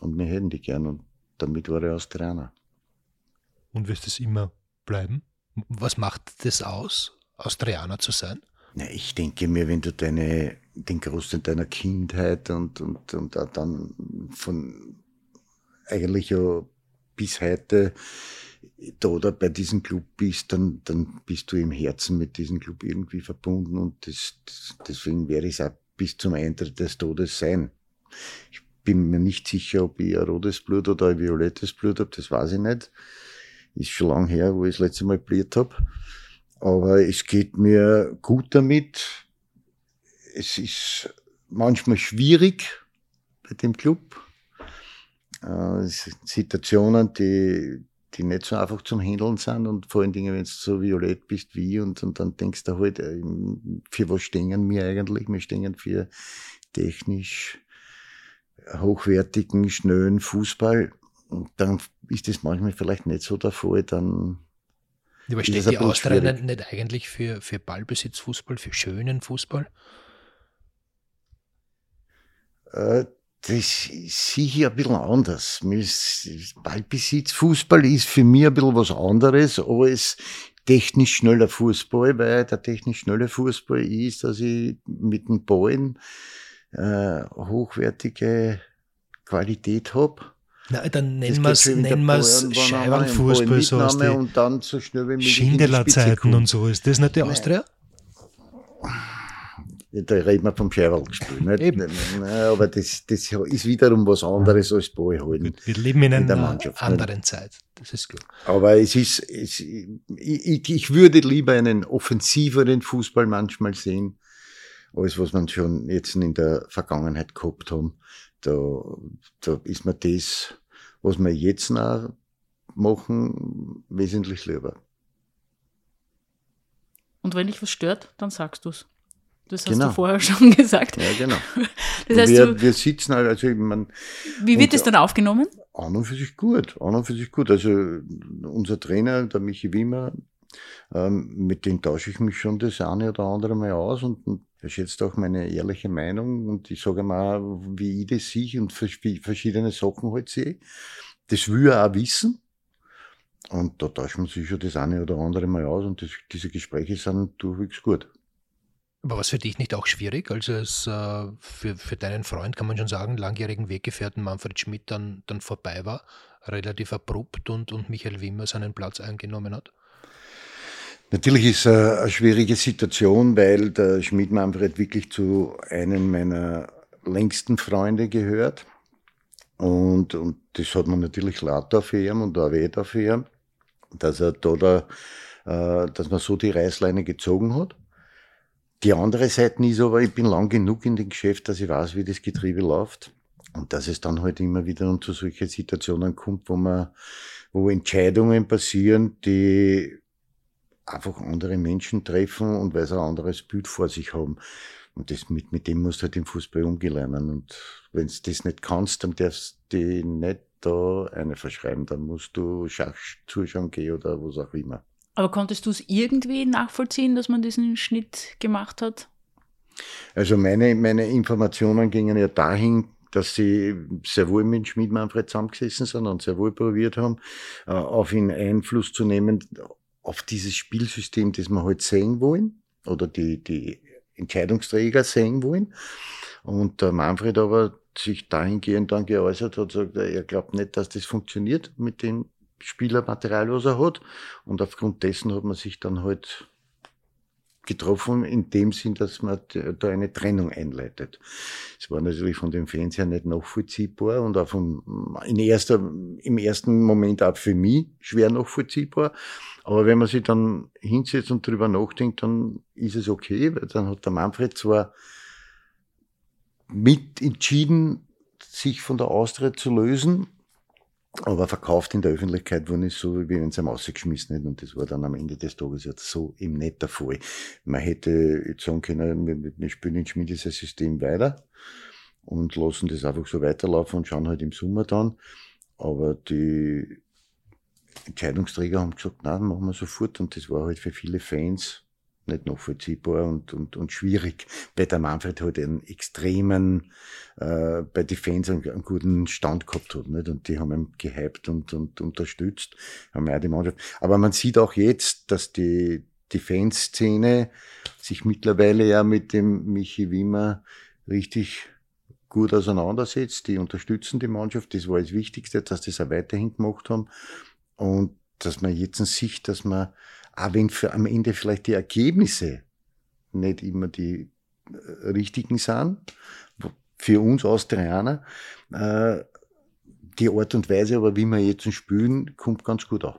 und wir hätten dich gern. Und damit war ich Austrianer. Und wirst es immer bleiben? Was macht das aus? Austrianer zu sein? Ja, ich denke mir, wenn du deine, den Großteil deiner Kindheit und, und, und dann von eigentlich ja bis heute da oder bei diesem Club bist, dann, dann bist du im Herzen mit diesem Club irgendwie verbunden und das, das, deswegen werde ich es auch bis zum Eintritt des Todes sein. Ich bin mir nicht sicher, ob ich ein rotes Blut oder ein violettes Blut habe, das weiß ich nicht. Ist schon lange her, wo ich das letzte Mal bliert habe. Aber es geht mir gut damit. Es ist manchmal schwierig bei dem Club. Äh, Situationen, die, die nicht so einfach zum Handeln sind und vor allen Dingen, wenn du so violett bist wie und, und dann denkst du halt, äh, für was stehen wir eigentlich? Wir stehen für technisch hochwertigen, schnellen Fußball. Und dann ist das manchmal vielleicht nicht so der Fall, dann aber steht die Austria nicht, nicht eigentlich für, für Ballbesitzfußball, für schönen Fußball? Äh, das sehe ich ein bisschen anders. Ballbesitz, Fußball ist für mich ein bisschen was anderes, es technisch schneller Fußball, weil der technisch schnelle Fußball ist, dass ich mit den Ballen äh, hochwertige Qualität habe na, dann nennen wir es nennen wir's Scheibenfußball, so aus und dann so schnell wie Schindeler-Zeiten und so. Ist das nicht die Austria? Da reden wir vom. Nicht? Eben. Aber das, das ist wiederum was anderes als Ball halten. Wir leben in, in einer anderen nicht? Zeit. Das ist klar. Aber es ist, es, ich, ich würde lieber einen offensiveren Fußball manchmal sehen, als was man schon jetzt in der Vergangenheit gehabt haben. Da, da ist mir das was wir jetzt noch machen, wesentlich lieber. Und wenn dich was stört, dann sagst du es. Das hast genau. du vorher schon gesagt. Ja, genau. Das heißt, wir, du, wir sitzen halt, also ich mein, Wie wird es dann aufgenommen? An und für sich gut, an und für sich gut. Also unser Trainer, der Michi Wimmer, ähm, mit dem tausche ich mich schon das eine oder andere Mal aus und, und er schätzt auch meine ehrliche Meinung und ich sage mal, wie ich das sehe und verschiedene Sachen halt sehe. Das will er auch wissen. Und da tauscht man sich schon das eine oder andere mal aus und das, diese Gespräche sind durchwegs gut. Aber was für dich nicht auch schwierig, als es äh, für, für deinen Freund, kann man schon sagen, langjährigen Weggefährten Manfred Schmidt dann, dann vorbei war, relativ abrupt und, und Michael Wimmer seinen Platz eingenommen hat? Natürlich ist es eine schwierige Situation, weil der Schmidt Manfred wirklich zu einem meiner längsten Freunde gehört. Und, und das hat man natürlich laut auf ihm und auch weh ihm, dass er da, da äh, dass man so die Reißleine gezogen hat. Die andere Seite ist aber, ich bin lang genug in dem Geschäft, dass ich weiß, wie das Getriebe läuft. Und dass es dann halt immer wieder zu solchen Situationen kommt, wo man, wo Entscheidungen passieren, die einfach andere Menschen treffen und weil sie ein anderes Bild vor sich haben. Und das, mit, mit dem musst du halt im Fußball umgehen lernen. Und wenn du das nicht kannst, dann darfst du nicht da eine verschreiben. Dann musst du Schach zuschauen gehen oder was auch immer. Aber konntest du es irgendwie nachvollziehen, dass man diesen Schnitt gemacht hat? Also meine, meine Informationen gingen ja dahin, dass sie sehr wohl mit Schmied Manfred zusammengesessen sind und sehr wohl probiert haben, äh, auf ihn Einfluss zu nehmen, auf dieses Spielsystem, das wir halt sehen wollen, oder die, die Entscheidungsträger sehen wollen. Und der Manfred aber sich dahingehend dann geäußert hat, sagt, er glaubt nicht, dass das funktioniert mit dem Spielermaterial, was er hat. Und aufgrund dessen hat man sich dann halt getroffen, in dem Sinn, dass man da eine Trennung einleitet. Es war natürlich von den Fans her nicht nachvollziehbar und auch vom, in erster, im ersten Moment auch für mich schwer nachvollziehbar. Aber wenn man sich dann hinsetzt und drüber nachdenkt, dann ist es okay, weil dann hat der Manfred zwar mit entschieden, sich von der Austria zu lösen, aber verkauft in der Öffentlichkeit wurden es so, wie wenn sie ihm rausgeschmissen hätten. Und das war dann am Ende des Tages jetzt so eben nicht Fall. Man hätte jetzt sagen können, wir, wir spielen in Schmied dieses System weiter und lassen das einfach so weiterlaufen und schauen halt im Sommer dann. Aber die Entscheidungsträger haben gesagt, nein, machen wir sofort. Und das war halt für viele Fans nicht nachvollziehbar und, und, und schwierig, weil der Manfred halt einen extremen, äh, bei den Fans einen, einen, guten Stand gehabt hat, nicht? Und die haben ihn gehypt und, und unterstützt, haben ja die Mannschaft. Aber man sieht auch jetzt, dass die, Fanszene sich mittlerweile ja mit dem Michi Wimmer richtig gut auseinandersetzt. Die unterstützen die Mannschaft. Das war das Wichtigste, dass das auch weiterhin gemacht haben. Und dass man jetzt sieht, dass man auch wenn für am Ende vielleicht die Ergebnisse nicht immer die äh, richtigen sind, für uns Austrianer, äh, die Art und Weise, aber wie wir jetzt spielen, kommt ganz gut an.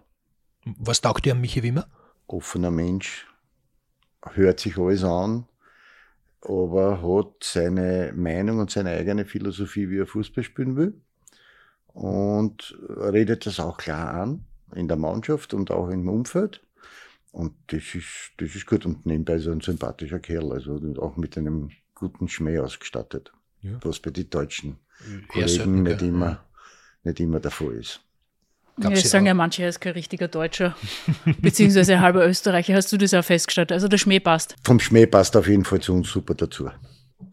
Was taugt dir an Michi Wimmer? Offener Mensch, hört sich alles an, aber hat seine Meinung und seine eigene Philosophie, wie er Fußball spielen will. Und redet das auch klar an in der Mannschaft und auch im Umfeld. Und das ist, das ist gut. Und nebenbei er ein sympathischer Kerl, also auch mit einem guten Schmäh ausgestattet. Ja. Was bei den deutschen Kollegen selten, nicht, immer, nicht immer der Fall ist. Ja, ich sagen ja manche, er ist kein richtiger Deutscher, beziehungsweise halber Österreicher. Hast du das auch festgestellt? Also der Schmäh passt. Vom Schmäh passt auf jeden Fall zu uns super dazu.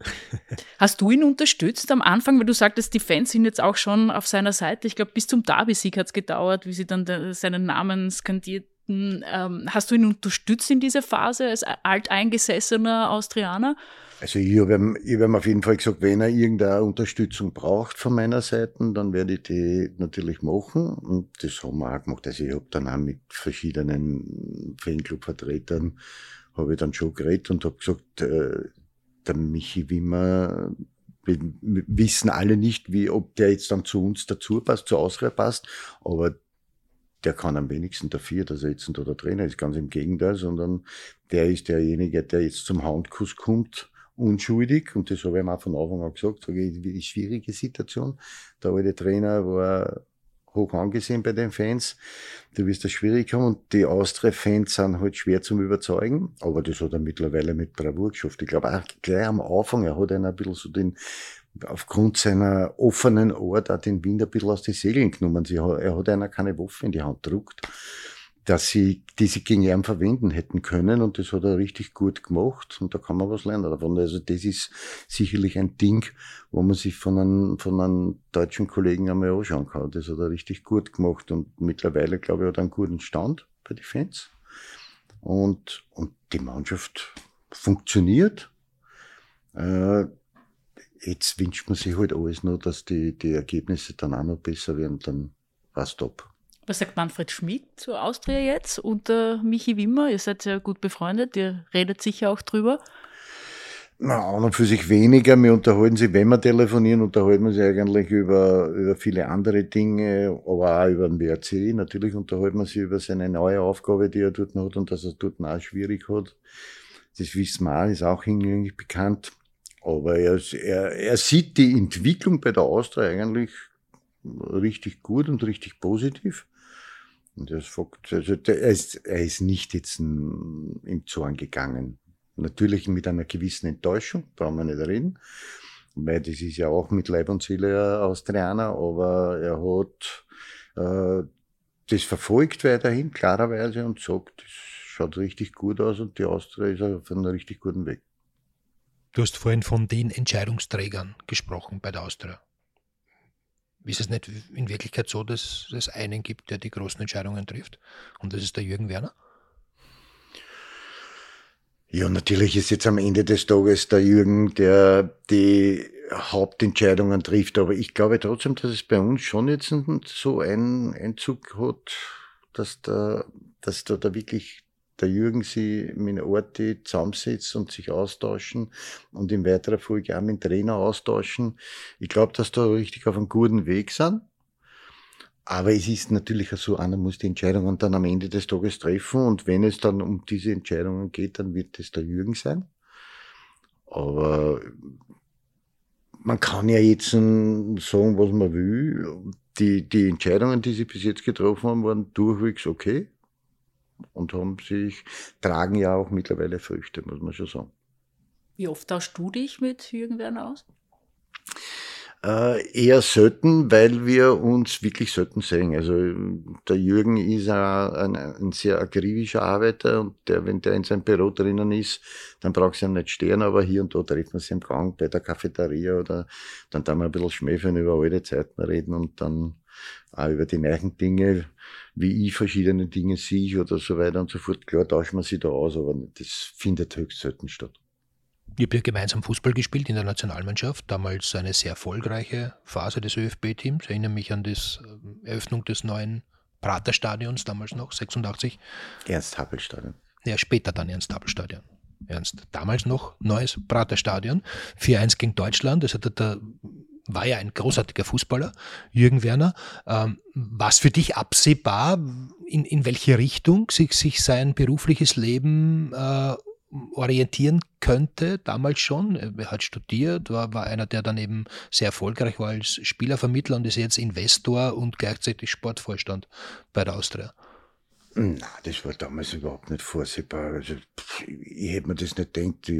Hast du ihn unterstützt am Anfang, weil du sagtest, die Fans sind jetzt auch schon auf seiner Seite. Ich glaube, bis zum Derby-Sieg hat es gedauert, wie sie dann seinen Namen skandiert ähm, hast du ihn unterstützt in dieser Phase als alteingesessener Austrianer? Also ich habe ihm, hab ihm auf jeden Fall gesagt, wenn er irgendeine Unterstützung braucht von meiner Seite, dann werde ich die natürlich machen. Und das haben wir auch gemacht. Also ich habe dann auch mit verschiedenen Fanclub-Vertretern habe ich dann schon geredet und habe gesagt, äh, der Michi Wimmer, wir wissen alle nicht, wie, ob der jetzt dann zu uns dazu passt, zu Austria passt, aber der kann am wenigsten dafür, dass er jetzt ein der Trainer ist. Ganz im Gegenteil, sondern der ist derjenige, der jetzt zum Handkuss kommt, unschuldig. Und das habe ich ihm auch von Anfang an gesagt, sage ich, die schwierige Situation. Der alte Trainer war hoch angesehen bei den Fans. Du wirst das schwierig haben und die Austria-Fans sind halt schwer zum Überzeugen. Aber das hat er mittlerweile mit Bravour geschafft. Ich glaube auch gleich am Anfang, er hat einen ein bisschen so den aufgrund seiner offenen Art auch den Wind ein bisschen aus den Segeln genommen. Sie, er hat einer keine Waffe in die Hand gedruckt, dass sie, die sie gegen ihn verwenden hätten können und das hat er richtig gut gemacht und da kann man was lernen davon. Also das ist sicherlich ein Ding, wo man sich von einem, von einem deutschen Kollegen einmal anschauen kann. Das hat er richtig gut gemacht und mittlerweile, glaube ich, hat er einen guten Stand bei den Fans und, und die Mannschaft funktioniert. Äh, jetzt wünscht man sich halt alles nur, dass die, die Ergebnisse dann auch noch besser werden, dann war's top. Was sagt Manfred Schmidt zu Austria jetzt unter Michi Wimmer? Ihr seid ja gut befreundet, ihr redet sicher auch drüber. Na, an und für sich weniger. Wir unterhalten sich, wenn wir telefonieren, unterhalten wir sich eigentlich über, über viele andere Dinge, aber auch über den WRC. Natürlich unterhalten wir sich über seine neue Aufgabe, die er dort noch hat und dass er dort auch schwierig hat. Das wissen wir auch, ist auch hinlänglich bekannt. Aber er, er, er sieht die Entwicklung bei der Austria eigentlich richtig gut und richtig positiv. Und das, also er, ist, er ist nicht jetzt im Zorn gegangen. Natürlich mit einer gewissen Enttäuschung, brauchen wir nicht reden, weil das ist ja auch mit Leib und Seele Austrianer, aber er hat äh, das verfolgt weiterhin, klarerweise, und sagt, das schaut richtig gut aus und die Austria ist auf einem richtig guten Weg. Du hast vorhin von den Entscheidungsträgern gesprochen bei der Austria. Ist es nicht in Wirklichkeit so, dass es einen gibt, der die großen Entscheidungen trifft? Und das ist der Jürgen Werner? Ja, natürlich ist jetzt am Ende des Tages der Jürgen, der die Hauptentscheidungen trifft. Aber ich glaube trotzdem, dass es bei uns schon jetzt so einen Einzug hat, dass da, dass da, da wirklich der Jürgen sie mit Orti zusammensetzt und sich austauschen und in weiterer Folge auch mit dem Trainer austauschen. Ich glaube, dass da richtig auf einem guten Weg sind. Aber es ist natürlich auch so, einer muss die Entscheidungen dann am Ende des Tages treffen und wenn es dann um diese Entscheidungen geht, dann wird es der Jürgen sein. Aber man kann ja jetzt sagen, was man will. Die, die Entscheidungen, die sie bis jetzt getroffen haben, waren durchwegs okay und haben sich, tragen ja auch mittlerweile Früchte, muss man schon sagen. Wie oft tauschst du dich mit Jürgen Werner aus? Äh, eher selten, weil wir uns wirklich selten sehen. Also der Jürgen ist ein, ein, sehr akribischer Arbeiter und der, wenn der in seinem Büro drinnen ist, dann braucht er ihm nicht stehen, aber hier und da treffen wir sich im Gang bei der Cafeteria oder dann da wir ein bisschen schmäfeln über alte Zeiten reden und dann auch über die neuen Dinge, wie ich verschiedene Dinge sehe oder so weiter und so fort. Klar tauschen wir sie da aus, aber das findet höchst selten statt. Ihr habt ja gemeinsam Fußball gespielt in der Nationalmannschaft, damals eine sehr erfolgreiche Phase des ÖFB-Teams. Ich erinnere mich an die äh, Eröffnung des neuen Praterstadions, damals noch, 86. Ernst-Happel-Stadion. Ja, später dann Ernst-Happel-Stadion. Ernst, damals noch neues Praterstadion, 4-1 gegen Deutschland. Das hat der, war ja ein großartiger Fußballer, Jürgen Werner. Ähm, was für dich absehbar, in, in welche Richtung sich, sich sein berufliches Leben äh, orientieren könnte, damals schon. Er hat studiert, war, war einer, der dann eben sehr erfolgreich war als Spielervermittler und ist jetzt Investor und gleichzeitig Sportvorstand bei der Austria. Na, das war damals überhaupt nicht vorsehbar. Also, ich hätte mir das nicht gedacht.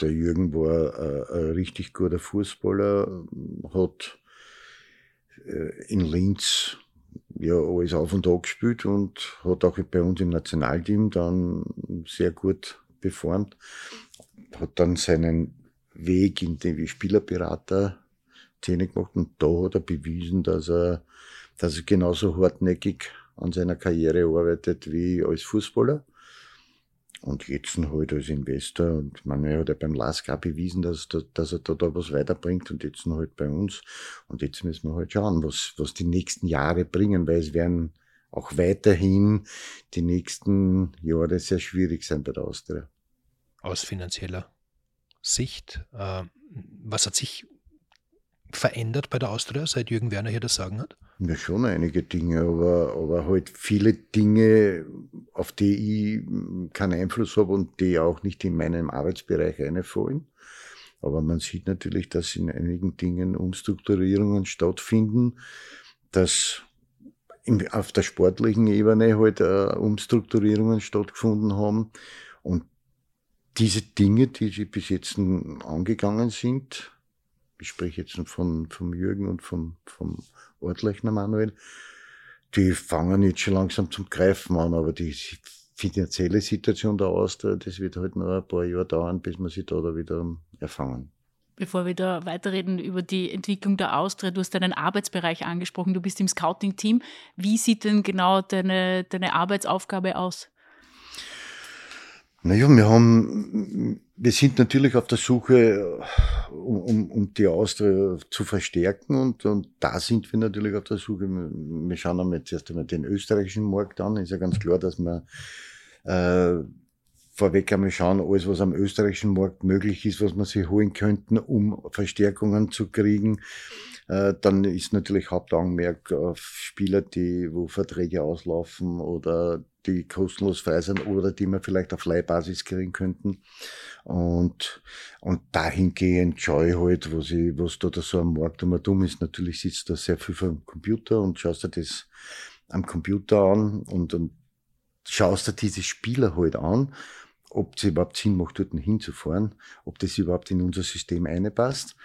Der Jürgen war ein, ein richtig guter Fußballer, hat äh, in Linz ja alles auf und ab gespielt und hat auch bei uns im Nationalteam dann sehr gut performt, hat dann seinen Weg in den Spielerberater Szene gemacht und da hat er bewiesen, dass er, dass er genauso hartnäckig an seiner Karriere arbeitet wie als Fußballer. Und jetzt halt als Investor. Und man hat ja beim LASK auch bewiesen, dass, dass er da, da was weiterbringt und jetzt halt bei uns. Und jetzt müssen wir halt schauen, was, was die nächsten Jahre bringen, weil es werden auch weiterhin die nächsten Jahre sehr schwierig sein bei der Austria. Aus finanzieller Sicht. Äh, was hat sich verändert bei der Austria, seit Jürgen Werner hier das Sagen hat? Ja, schon einige Dinge, aber, aber halt viele Dinge, auf die ich keinen Einfluss habe und die auch nicht in meinem Arbeitsbereich einfallen. Aber man sieht natürlich, dass in einigen Dingen Umstrukturierungen stattfinden, dass auf der sportlichen Ebene halt uh, Umstrukturierungen stattgefunden haben. Und diese Dinge, die sie bis jetzt angegangen sind, ich spreche jetzt von, vom Jürgen und vom, vom Ortlechner Manuel, die fangen jetzt schon langsam zum Greifen an, aber die finanzielle Situation der Austria, das wird halt noch ein paar Jahre dauern, bis man sich da, da wieder erfangen bevor wir da weiterreden über die Entwicklung der Austria, du hast deinen Arbeitsbereich angesprochen, du bist im Scouting-Team. Wie sieht denn genau deine, deine Arbeitsaufgabe aus? Naja, wir haben, wir sind natürlich auf der Suche, um, um die Austria zu verstärken und, und da sind wir natürlich auf der Suche. Wir schauen einmal zuerst einmal den österreichischen Markt an. Ist ja ganz klar, dass wir äh, vorweg einmal schauen, alles, was am österreichischen Markt möglich ist, was man sich holen könnten, um Verstärkungen zu kriegen. Äh, dann ist natürlich Hauptaugenmerk auf Spieler, die, wo Verträge auslaufen oder die kostenlos frei sind oder die wir vielleicht auf Leihbasis kriegen könnten. Und, und dahingehend ich halt, was, ich, was da, da so am Markt um dumm ist. Natürlich sitzt da sehr viel vom Computer und schaust dir das am Computer an und, und schaust dir diese Spieler halt an, ob es überhaupt Sinn macht, dort hinzufahren, ob das überhaupt in unser System einpasst.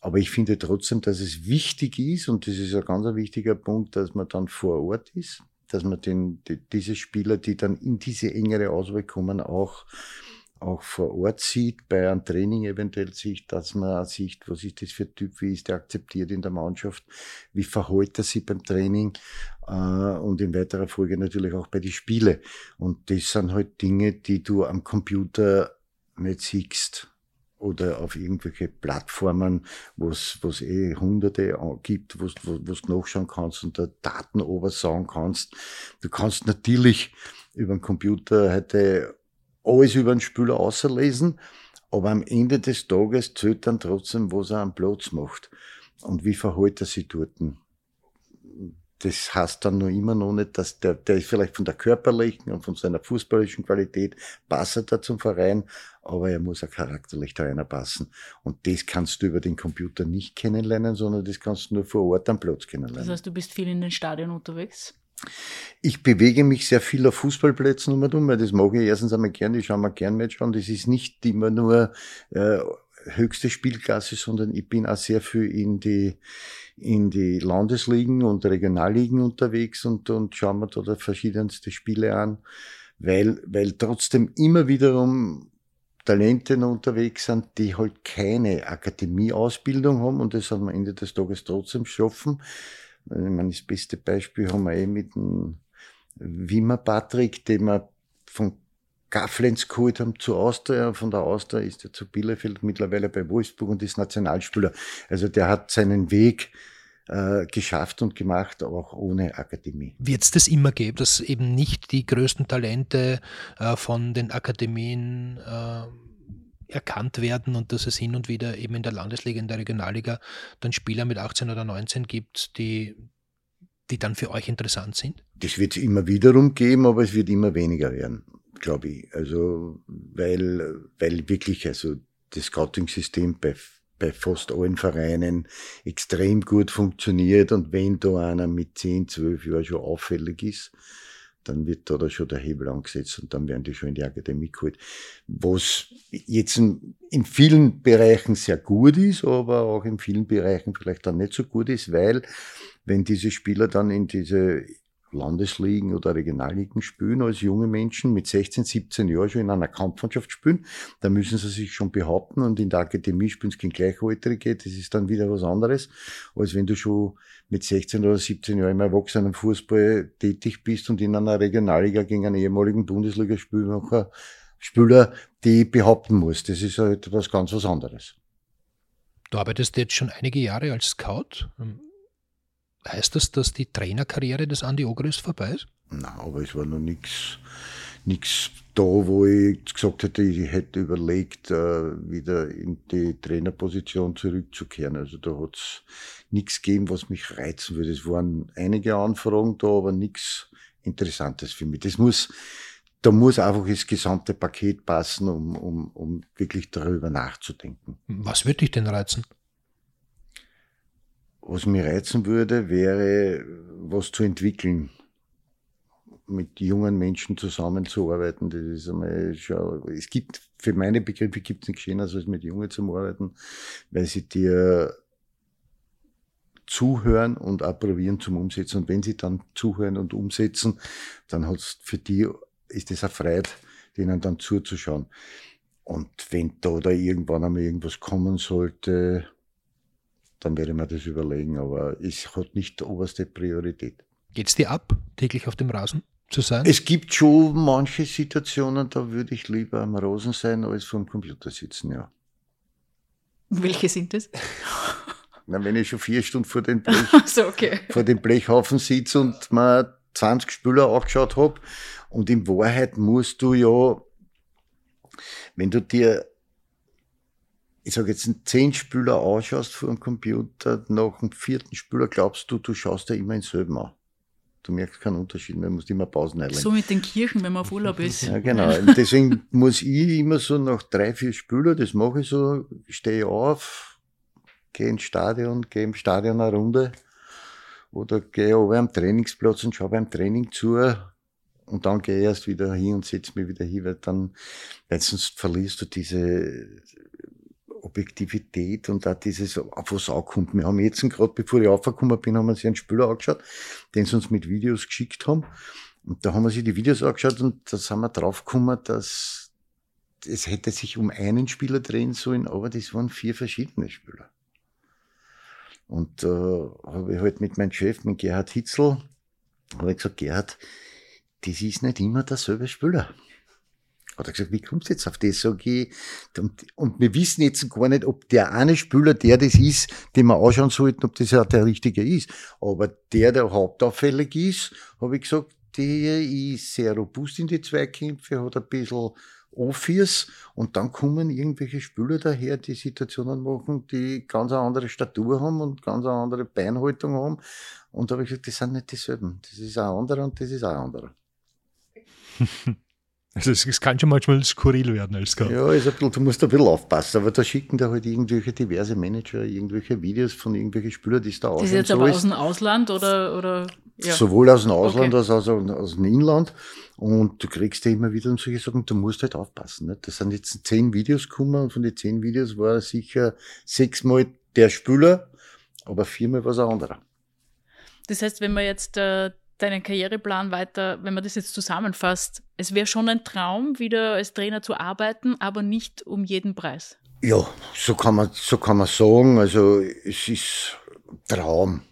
Aber ich finde trotzdem, dass es wichtig ist, und das ist ein ganz wichtiger Punkt, dass man dann vor Ort ist, dass man den, die, diese Spieler, die dann in diese engere Auswahl kommen, auch auch vor Ort sieht, bei einem Training eventuell sieht, dass man sieht, was ist das für ein Typ, wie ist der akzeptiert in der Mannschaft, wie verhält er sich beim Training äh, und in weiterer Folge natürlich auch bei den Spielen. Und das sind halt Dinge, die du am Computer nicht siehst oder auf irgendwelche Plattformen, wo es eh hunderte gibt, wo du nachschauen kannst und da Daten sagen kannst. Du kannst natürlich über den Computer heute alles über den Spieler auslesen, aber am Ende des Tages zählt dann trotzdem, was er am Platz macht und wie verhält er sich dort. Das heißt dann noch immer noch nicht, dass der, der ist vielleicht von der körperlichen und von seiner fußballischen Qualität passt er zum Verein, aber er muss auch charakterlich da einer passen. Und das kannst du über den Computer nicht kennenlernen, sondern das kannst du nur vor Ort am Platz kennenlernen. Das heißt, du bist viel in den Stadien unterwegs? Ich bewege mich sehr viel auf Fußballplätzen um und um, weil das mag ich erstens einmal gern, ich schaue mir gern Match an. Das ist nicht immer nur äh, höchste Spielklasse, sondern ich bin auch sehr viel in die in die Landesligen und Regionalligen unterwegs und, und schaue mir da verschiedenste Spiele an, weil, weil trotzdem immer wiederum Talente unterwegs sind, die halt keine Akademieausbildung haben und das am Ende des Tages trotzdem schaffen, ich meine, das beste Beispiel haben wir eh mit dem Wimmer Patrick, den wir von Gafflenz geholt haben zu Austria. Von der Austria ist er zu Bielefeld mittlerweile bei Wolfsburg und ist Nationalspieler. Also der hat seinen Weg äh, geschafft und gemacht, auch ohne Akademie. Wird es das immer geben, dass eben nicht die größten Talente äh, von den Akademien äh, erkannt werden und dass es hin und wieder eben in der Landesliga, in der Regionalliga dann Spieler mit 18 oder 19 gibt, die, die dann für euch interessant sind? Das wird es immer wiederum geben, aber es wird immer weniger werden, glaube ich. Also, weil, weil wirklich, also das Scouting-System bei, bei fast allen Vereinen extrem gut funktioniert und wenn da einer mit 10, 12 Jahren schon auffällig ist, dann wird da, da schon der Hebel angesetzt und dann werden die schon in die Akademie geholt. Was jetzt in, in vielen Bereichen sehr gut ist, aber auch in vielen Bereichen vielleicht dann nicht so gut ist, weil wenn diese Spieler dann in diese Landesligen oder Regionalligen spielen, als junge Menschen mit 16, 17 Jahren schon in einer Kampfmannschaft spielen, da müssen sie sich schon behaupten und in der Akademie spielen es gegen Gleichaltrige, das ist dann wieder was anderes, als wenn du schon mit 16 oder 17 Jahren im erwachsenen Fußball tätig bist und in einer Regionalliga gegen einen ehemaligen Bundesligaspieler Spieler, die behaupten muss. Das ist halt was ganz was anderes. Du arbeitest jetzt schon einige Jahre als Scout. Heißt das, dass die Trainerkarriere des Andi Ogris vorbei ist? Nein, aber es war noch nichts nichts da, wo ich gesagt hätte, ich hätte überlegt, äh, wieder in die Trainerposition zurückzukehren. Also da hat es nichts gegeben, was mich reizen würde. Es waren einige Anfragen da, aber nichts Interessantes für mich. Das muss, da muss einfach das gesamte Paket passen, um, um, um wirklich darüber nachzudenken. Was würde dich denn reizen? Was mich reizen würde, wäre, was zu entwickeln mit jungen Menschen zusammenzuarbeiten, das ist einmal schon, es gibt, für meine Begriffe gibt es nichts Schöneres, als mit Jungen zu arbeiten, weil sie dir zuhören und approbieren zum Umsetzen. Und wenn sie dann zuhören und umsetzen, dann hat's für die, ist es eine Freude, denen dann zuzuschauen. Und wenn da oder irgendwann einmal irgendwas kommen sollte, dann werde ich mir das überlegen, aber es hat nicht die oberste Priorität. Geht's dir ab, täglich auf dem Rasen? zu sein? Es gibt schon manche Situationen, da würde ich lieber am Rosen sein, als vor dem Computer sitzen, ja. Welche sind das? Na, wenn ich schon vier Stunden vor dem, Blech, so, okay. vor dem Blechhaufen sitze und mal 20 Spieler angeschaut habe. Und in Wahrheit musst du ja, wenn du dir, ich sage jetzt, einen zehn Spieler anschaust vor dem Computer, nach dem vierten Spieler glaubst du, du schaust ja immer in selben an. Du merkst keinen Unterschied, man muss immer Pausen einlegen. So mit den Kirchen, wenn man auf Urlaub ist. Ja, genau. Und deswegen muss ich immer so nach drei, vier Spüler, das mache ich so, stehe auf, gehe ins Stadion, gehe im Stadion eine Runde Oder gehe aber am Trainingsplatz und schaue beim Training zu und dann gehe ich erst wieder hin und setze mich wieder hin, weil dann, weil sonst verlierst du diese Objektivität und auch dieses, auf was ankommt. Wir haben jetzt gerade, bevor ich aufgekommen bin, haben wir uns einen Spieler angeschaut, den sie uns mit Videos geschickt haben. Und da haben wir sich die Videos angeschaut und da sind wir draufgekommen, dass es hätte sich um einen Spieler drehen sollen, aber das waren vier verschiedene Spieler. Und äh, habe ich halt mit meinem Chef, mit Gerhard Hitzel, habe ich gesagt, Gerhard, das ist nicht immer derselbe Spieler. Hat er gesagt, wie kommst du jetzt auf das? Sag ich, und, und wir wissen jetzt gar nicht, ob der eine Spieler, der das ist, den wir anschauen sollten, ob das ja der richtige ist. Aber der, der hauptauffällig ist, habe ich gesagt, der ist sehr robust in die Zweikämpfe, hat ein bisschen Office und dann kommen irgendwelche Spieler daher, die Situationen machen, die ganz eine andere Statur haben und ganz eine andere Beinhaltung haben. Und da habe ich gesagt, das sind nicht dieselben. Das ist ein anderer und das ist ein anderer. Also es, es, kann schon manchmal skurril werden als Scout. Ja, ist ein bisschen, du musst ein bisschen aufpassen, aber da schicken da halt irgendwelche diverse Manager irgendwelche Videos von irgendwelchen Spielern, die es da aussehen. Das ist jetzt so aber ist. aus dem Ausland oder, oder ja. Sowohl aus dem Ausland okay. als auch aus, aus dem Inland. Und du kriegst ja immer wieder solche Sachen, du musst halt aufpassen. Nicht? Das sind jetzt zehn Videos gekommen und von den zehn Videos war sicher sechsmal der Spieler, aber viermal war es ein anderer. Das heißt, wenn man jetzt äh, deinen Karriereplan weiter, wenn man das jetzt zusammenfasst, es wäre schon ein Traum, wieder als Trainer zu arbeiten, aber nicht um jeden Preis. Ja, so kann man, so kann man sagen. Also es ist Traum.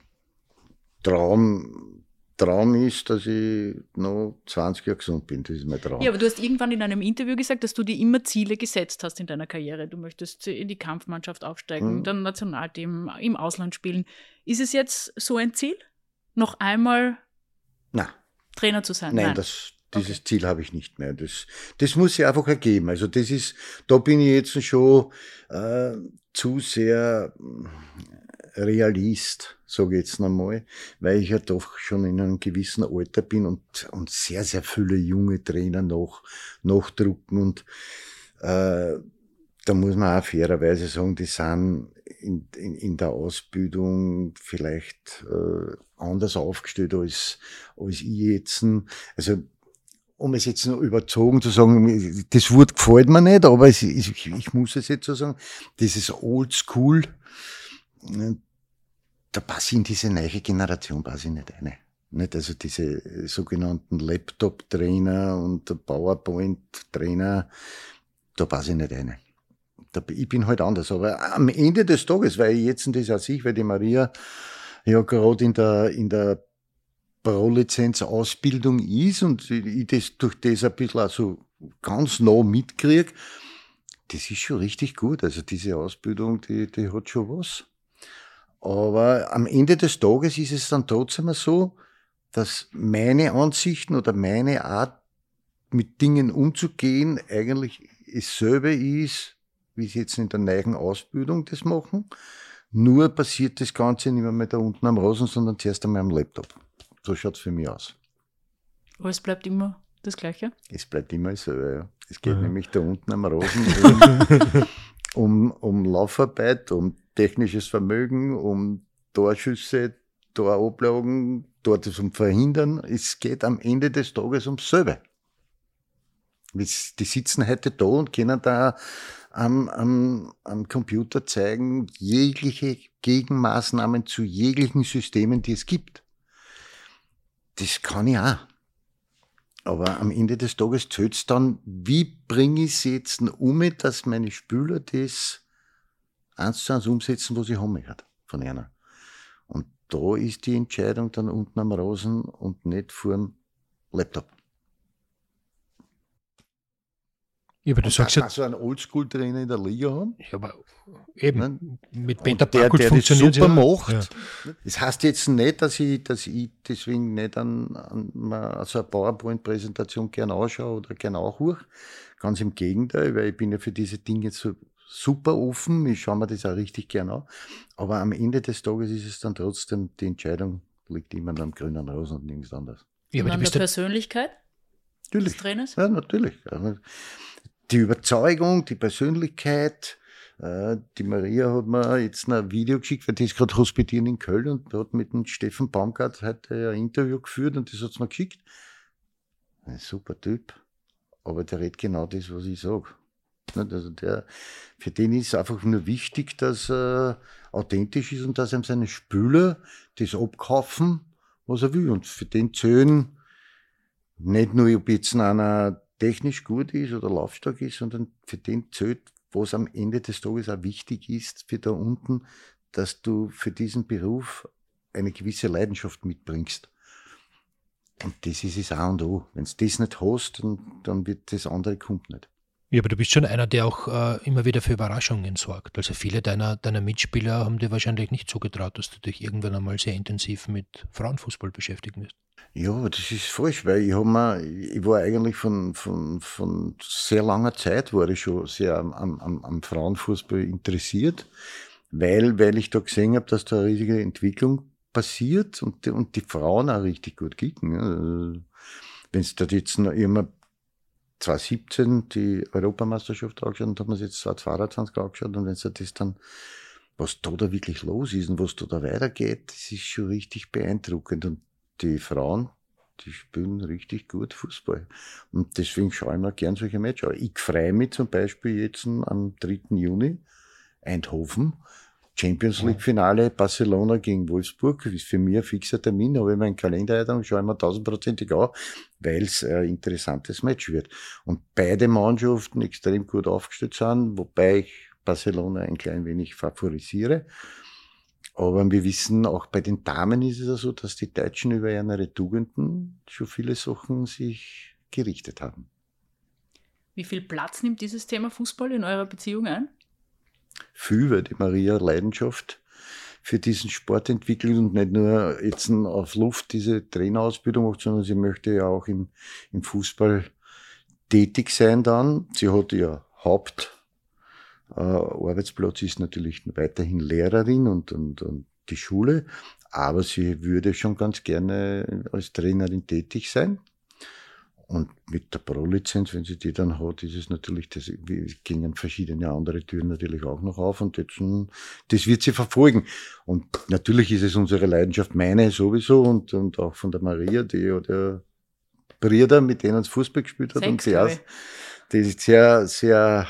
Traum, Traum ist, dass ich noch 20 Jahre gesund bin. Das ist mein Traum. Ja, aber du hast irgendwann in einem Interview gesagt, dass du dir immer Ziele gesetzt hast in deiner Karriere. Du möchtest in die Kampfmannschaft aufsteigen, hm. dann Nationalteam, im Ausland spielen. Ist es jetzt so ein Ziel? Noch einmal Nein. Trainer zu sein? Nein, Nein. Das, dieses okay. Ziel habe ich nicht mehr. Das, das muss sich einfach ergeben. Also das ist, da bin ich jetzt schon äh, zu sehr äh, Realist, sage ich jetzt nochmal, weil ich ja doch schon in einem gewissen Alter bin und, und sehr, sehr viele junge Trainer noch nachdrucken und äh, da muss man auch fairerweise sagen, die sind in, in, in der Ausbildung vielleicht äh, anders aufgestellt als, als ich jetzt. Also, um es jetzt noch überzogen zu sagen, das Wort gefällt mir nicht, aber es, ich, ich muss es jetzt so sagen, dieses Old School, da passe ich in diese neue Generation passe ich nicht eine. Nicht? Also diese sogenannten Laptop-Trainer und PowerPoint-Trainer, da passe ich nicht eine ich bin halt anders. Aber am Ende des Tages, weil ich jetzt das auch sehe, weil die Maria ja gerade in der, in der Pro-Lizenz-Ausbildung ist und ich das durch das ein bisschen auch so ganz nah mitkriege, das ist schon richtig gut. Also diese Ausbildung, die, die hat schon was. Aber am Ende des Tages ist es dann trotzdem so, dass meine Ansichten oder meine Art, mit Dingen umzugehen, eigentlich dasselbe ist, wie sie jetzt in der neuen Ausbildung das machen. Nur passiert das Ganze nicht mehr, mehr da unten am Rosen, sondern zuerst einmal am Laptop. So schaut es für mich aus. Aber es bleibt immer das Gleiche? Es bleibt immer so, ja. Es geht ja. nämlich da unten am Rosen um, um, um Laufarbeit, um technisches Vermögen, um Torschüsse, Torablagen, dort zum Verhindern. Es geht am Ende des Tages ums selbe. Die sitzen heute da und können da am, am, am Computer zeigen, jegliche Gegenmaßnahmen zu jeglichen Systemen, die es gibt. Das kann ich auch. Aber am Ende des Tages zählt es dann, wie bringe ich es jetzt um, dass meine Spüler das eins zu eins umsetzen, was ich haben möchte von einer. Und da ist die Entscheidung dann unten am Rosen und nicht vor dem Laptop. Ja, aber du sagst ja. so einen Oldschool-Trainer in der Liga haben. Ja, aber eben. Nein? Mit Peter der, der das super ja. macht. Ja. Das heißt jetzt nicht, dass ich, dass ich deswegen nicht an, an so eine PowerPoint-Präsentation gern anschaue oder gern anhöre. Ganz im Gegenteil, weil ich bin ja für diese Dinge so super offen. Ich schaue mir das auch richtig gern an. Aber am Ende des Tages ist es dann trotzdem, die Entscheidung liegt immer am grünen Rosen und nichts anderes. Ja, aber und an der Persönlichkeit natürlich. des Trainers? Ja, natürlich die Überzeugung, die Persönlichkeit, Äh, die Maria hat mir jetzt ein Video geschickt, weil die ist gerade hospitieren in Köln und hat mit dem Steffen Baumgart heute ein Interview geführt und das hat sie mir geschickt. Ein super Typ. Aber der redet genau das, was ich sage. Also der, für den ist einfach nur wichtig, dass er authentisch ist und dass ihm seine Spüler das abkaufen, was er will. Und für den zählen nicht nur, ob jetzt einer technisch gut ist oder laufstark ist, sondern für den zählt, was am Ende des Tages auch wichtig ist für da unten, dass du für diesen Beruf eine gewisse Leidenschaft mitbringst. Und das ist es A und O. Wenn du das nicht hast, dann, dann wird das andere kommt nicht. Ja, aber du bist schon einer, der auch äh, immer wieder für Überraschungen sorgt. Also viele deiner, deiner Mitspieler haben dir wahrscheinlich nicht zugetraut, dass du dich irgendwann einmal sehr intensiv mit Frauenfußball beschäftigen wirst. Ja, das ist falsch, weil ich, mir, ich war eigentlich von, von, von sehr langer Zeit war ich schon sehr am, am, am Frauenfußball interessiert, weil, weil ich da gesehen habe, dass da eine riesige Entwicklung passiert und, und die Frauen auch richtig gut kicken. Wenn es da jetzt noch immer 2017 die Europameisterschaft angeschaut und haben wir es jetzt 2022 angeschaut und wenn du das dann, was da da wirklich los ist und was da da weitergeht, das ist schon richtig beeindruckend. Und die Frauen, die spielen richtig gut Fußball. Und deswegen schaue ich mir gern solche Matches an. Ich freue mich zum Beispiel jetzt am 3. Juni Eindhoven Champions League Finale Barcelona gegen Wolfsburg ist für mich ein fixer Termin, habe ich meinen Kalender dann schaue ich mir tausendprozentig an, weil es ein interessantes Match wird. Und beide Mannschaften extrem gut aufgestellt sind, wobei ich Barcelona ein klein wenig favorisiere. Aber wir wissen, auch bei den Damen ist es ja so, dass die Deutschen über ihre Tugenden schon viele Sachen sich gerichtet haben. Wie viel Platz nimmt dieses Thema Fußball in eurer Beziehung ein? viel, weil die Maria Leidenschaft für diesen Sport entwickelt und nicht nur jetzt auf Luft diese Trainerausbildung macht, sondern sie möchte ja auch im, im Fußball tätig sein dann. Sie hat ja Haupt Arbeitsplatz ist natürlich weiterhin Lehrerin und, und, und die Schule, aber sie würde schon ganz gerne als Trainerin tätig sein. Und mit der Pro-Lizenz, wenn sie die dann hat, ist es natürlich, das gingen verschiedene andere Türen natürlich auch noch auf und jetzt, das wird sie verfolgen. Und natürlich ist es unsere Leidenschaft, meine sowieso und, und auch von der Maria, die ja der Brüder, mit denen es Fußball gespielt hat Sechs, und die, die sehr, sehr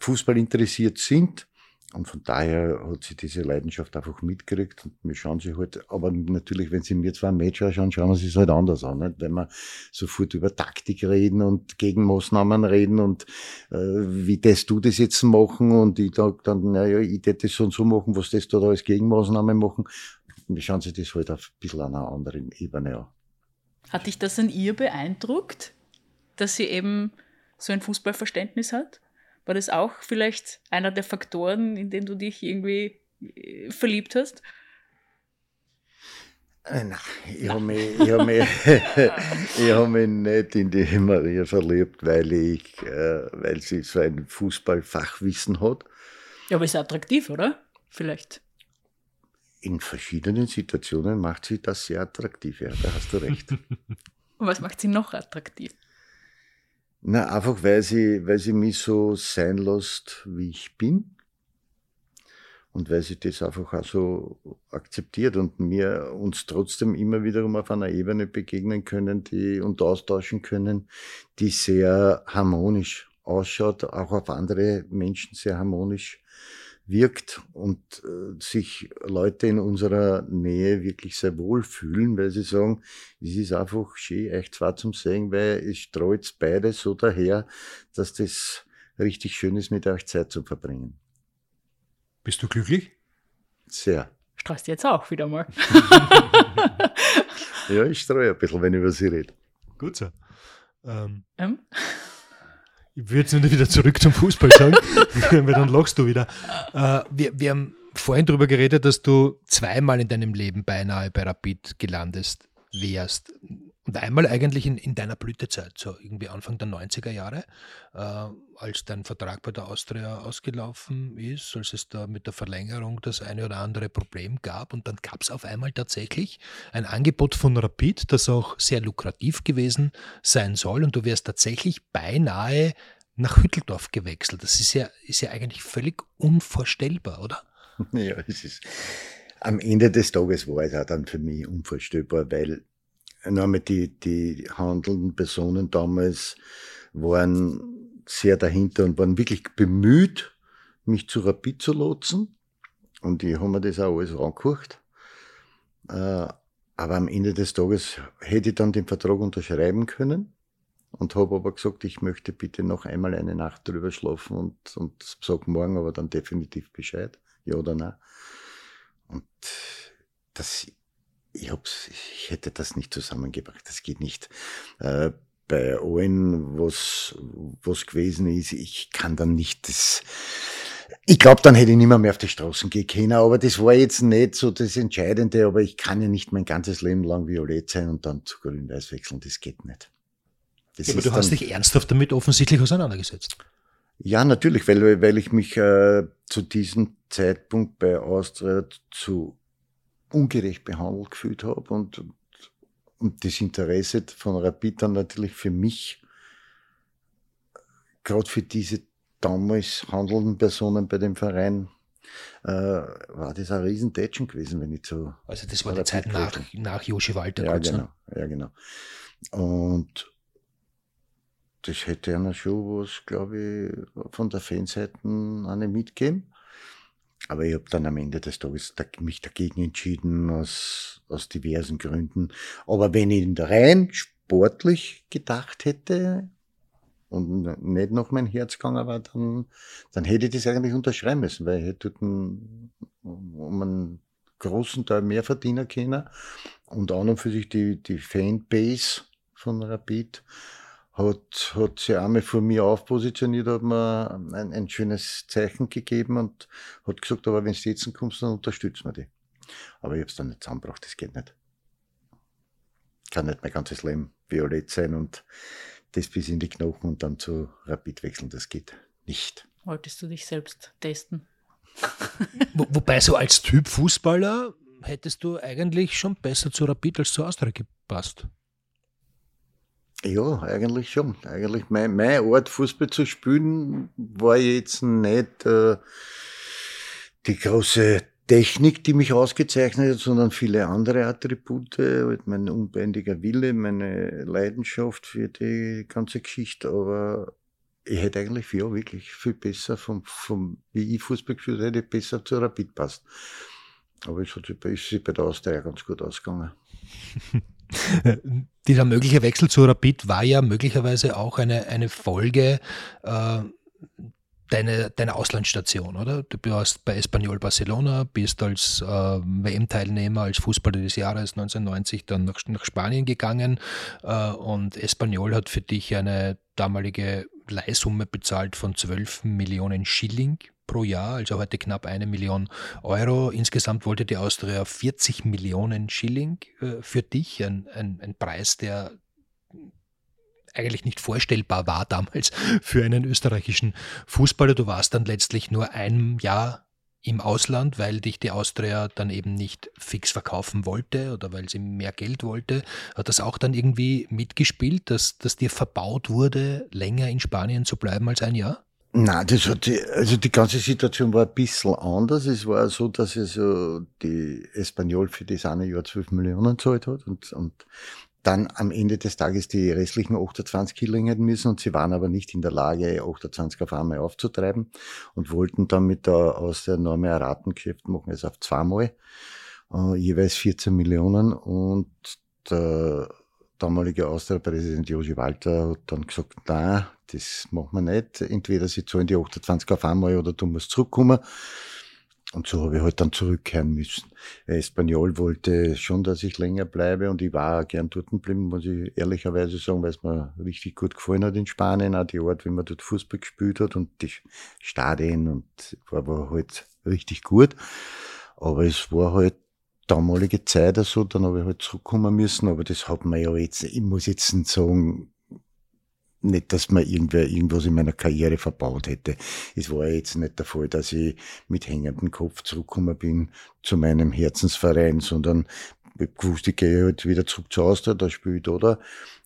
Fußball interessiert sind. Und von daher hat sie diese Leidenschaft einfach mitgekriegt und wir schauen sie halt, aber natürlich, wenn sie mir zwar ein Match anschauen, schauen wir sie es halt anders an, nicht? wenn wir sofort über Taktik reden und Gegenmaßnahmen reden und äh, wie das du das jetzt machen und ich sage dann, naja, ich hätte das so und so machen, was das da als Gegenmaßnahmen machen. Wir schauen sie das halt auf ein bisschen einer anderen Ebene an. Hat dich das an ihr beeindruckt, dass sie eben so ein Fußballverständnis hat? War das auch vielleicht einer der Faktoren, in den du dich irgendwie äh, verliebt hast? Äh, nein, ich habe mich, hab mich, hab mich nicht in die Maria verliebt, weil, ich, äh, weil sie so ein Fußballfachwissen hat. Ja, aber ist attraktiv, oder? Vielleicht. In verschiedenen Situationen macht sie das sehr attraktiv, ja, da hast du recht. Und was macht sie noch attraktiv? Na, einfach weil sie, weil sie mich so sein lässt, wie ich bin. Und weil sie das einfach auch so akzeptiert und mir uns trotzdem immer wiederum auf einer Ebene begegnen können, die und austauschen können, die sehr harmonisch ausschaut, auch auf andere Menschen sehr harmonisch wirkt und äh, sich Leute in unserer Nähe wirklich sehr wohl fühlen, weil sie sagen, es ist einfach schön, echt zwar zum Sehen, weil es streut beide so daher, dass das richtig schön ist, mit euch Zeit zu verbringen. Bist du glücklich? Sehr. Streust jetzt auch wieder mal. ja, ich streue ein bisschen, wenn ich über sie rede. Gut so. Ähm, ähm? Ich würde jetzt nicht wieder zurück zum Fußball sagen, weil dann lachst du wieder. Äh, wir, wir haben vorhin darüber geredet, dass du zweimal in deinem Leben beinahe bei Rapid gelandet wärst. Und einmal eigentlich in, in deiner Blütezeit, so irgendwie Anfang der 90er Jahre, äh, als dein Vertrag bei der Austria ausgelaufen ist, als es da mit der Verlängerung das eine oder andere Problem gab. Und dann gab es auf einmal tatsächlich ein Angebot von Rapid, das auch sehr lukrativ gewesen sein soll. Und du wärst tatsächlich beinahe nach Hütteldorf gewechselt. Das ist ja, ist ja eigentlich völlig unvorstellbar, oder? Ja, es ist, am Ende des Tages war es auch dann für mich unvorstellbar, weil einmal die, die handelnden Personen damals waren sehr dahinter und waren wirklich bemüht, mich zu Rapid zu lotsen. Und ich habe mir das auch alles angeguckt. Äh, aber am Ende des Tages hätte ich dann den Vertrag unterschreiben können und habe aber gesagt, ich möchte bitte noch einmal eine Nacht drüber schlafen und, und sag morgen aber dann definitiv Bescheid, ja oder nein. Und das, ich, hab's, ich hätte das nicht zusammengebracht, das geht nicht. Äh, bei allen, was, was gewesen ist, ich kann dann nicht das, ich glaube, dann hätte ich nicht mehr, mehr auf die Straßen gehen können, aber das war jetzt nicht so das Entscheidende, aber ich kann ja nicht mein ganzes Leben lang violett sein und dann zu grün-weiß wechseln, das geht nicht. Das ja, aber du hast dich ernsthaft damit offensichtlich auseinandergesetzt. Ja, natürlich, weil, weil ich mich äh, zu diesem Zeitpunkt bei Austria zu ungerecht behandelt gefühlt habe und, und das Interesse von Rapid dann natürlich für mich, gerade für diese damals handelnden Personen bei dem Verein, äh, war das ein Riesentätschen gewesen, wenn ich so. Also das war die Zeit nach, nach Joshi Walter. Ja, kurz, ne? genau, ne? ja, genau. Und das hätte einer schon was, glaube ich, von der Fanseite eine mitgeben. Aber ich habe dann am Ende des Tages mich dagegen entschieden, aus, aus diversen Gründen. Aber wenn ich rein sportlich gedacht hätte und nicht noch mein Herz gegangen war, dann, dann hätte ich das eigentlich unterschreiben müssen, weil ich hätte einen, um einen großen Teil mehr verdienen können und an und für sich die, die Fanbase von Rapid hat, hat sich einmal vor mir aufpositioniert, hat mir ein, ein schönes Zeichen gegeben und hat gesagt, aber wenn du jetzt kommst, dann unterstützen wir dich. Aber ich habe es dann nicht zusammengebracht, das geht nicht. Ich kann nicht mein ganzes Leben violett sein und das bis in die Knochen und dann zu Rapid wechseln, das geht nicht. Wolltest du dich selbst testen? Wo, wobei so als Typ Fußballer hättest du eigentlich schon besser zu Rapid als zu Austria gepasst. Ja, eigentlich schon. Eigentlich mein, mein Art, Fußball zu spielen, war jetzt nicht äh, die große Technik, die mich ausgezeichnet hat, sondern viele andere Attribute, halt mein unbändiger Wille, meine Leidenschaft für die ganze Geschichte, aber ich hätte eigentlich ja wirklich viel besser vom, vom wie ich Fußball gespielt hätte, besser zu Rapid passt. Aber es hat sich bei der Austria ganz gut ausgegangen. Dieser mögliche Wechsel zu Rapid war ja möglicherweise auch eine, eine Folge äh, deiner, deiner Auslandsstation, oder? Du warst bei Espanyol Barcelona, bist als äh, WM-Teilnehmer, als Fußballer des Jahres 1990 dann nach, nach Spanien gegangen äh, und Espanyol hat für dich eine damalige Leihsumme bezahlt von 12 Millionen Schilling pro Jahr, also heute knapp eine Million Euro. Insgesamt wollte die Austria 40 Millionen Schilling äh, für dich, ein, ein, ein Preis, der eigentlich nicht vorstellbar war damals für einen österreichischen Fußballer. Du warst dann letztlich nur ein Jahr im Ausland, weil dich die Austria dann eben nicht fix verkaufen wollte oder weil sie mehr Geld wollte. Hat das auch dann irgendwie mitgespielt, dass, dass dir verbaut wurde, länger in Spanien zu bleiben als ein Jahr? Nein, das hat die, also die ganze Situation war ein bisschen anders. Es war so, dass also die Espanyol für das eine Jahr 12 Millionen zahlt hat und, und dann am Ende des Tages die restlichen 28 Killing hätten müssen und sie waren aber nicht in der Lage, 28 auf einmal aufzutreiben und wollten dann mit der, aus der Norme Ratengeschäft machen, also auf zweimal, äh, jeweils 14 Millionen und der damalige Austria-Präsident Josi Walter hat dann gesagt, nein, das machen wir nicht. Entweder sie zahlen die 28 auf einmal oder du musst zurückkommen. Und so habe ich halt dann zurückkehren müssen. Espanyol wollte schon, dass ich länger bleibe und ich war gern dort geblieben, muss ich ehrlicherweise sagen, weil es mir richtig gut gefallen hat in Spanien, auch die Art, wie man dort Fußball gespielt hat und die Stadien und war halt richtig gut. Aber es war halt damalige Zeit also, dann habe ich halt zurückkommen müssen, aber das hat man ja jetzt, ich muss jetzt nicht sagen, nicht, dass mir irgendwer irgendwas in meiner Karriere verbaut hätte. Es war jetzt nicht der Fall, dass ich mit hängendem Kopf zurückgekommen bin zu meinem Herzensverein, sondern ich wusste, ich gehe halt wieder zurück zu Austria, da spielt oder.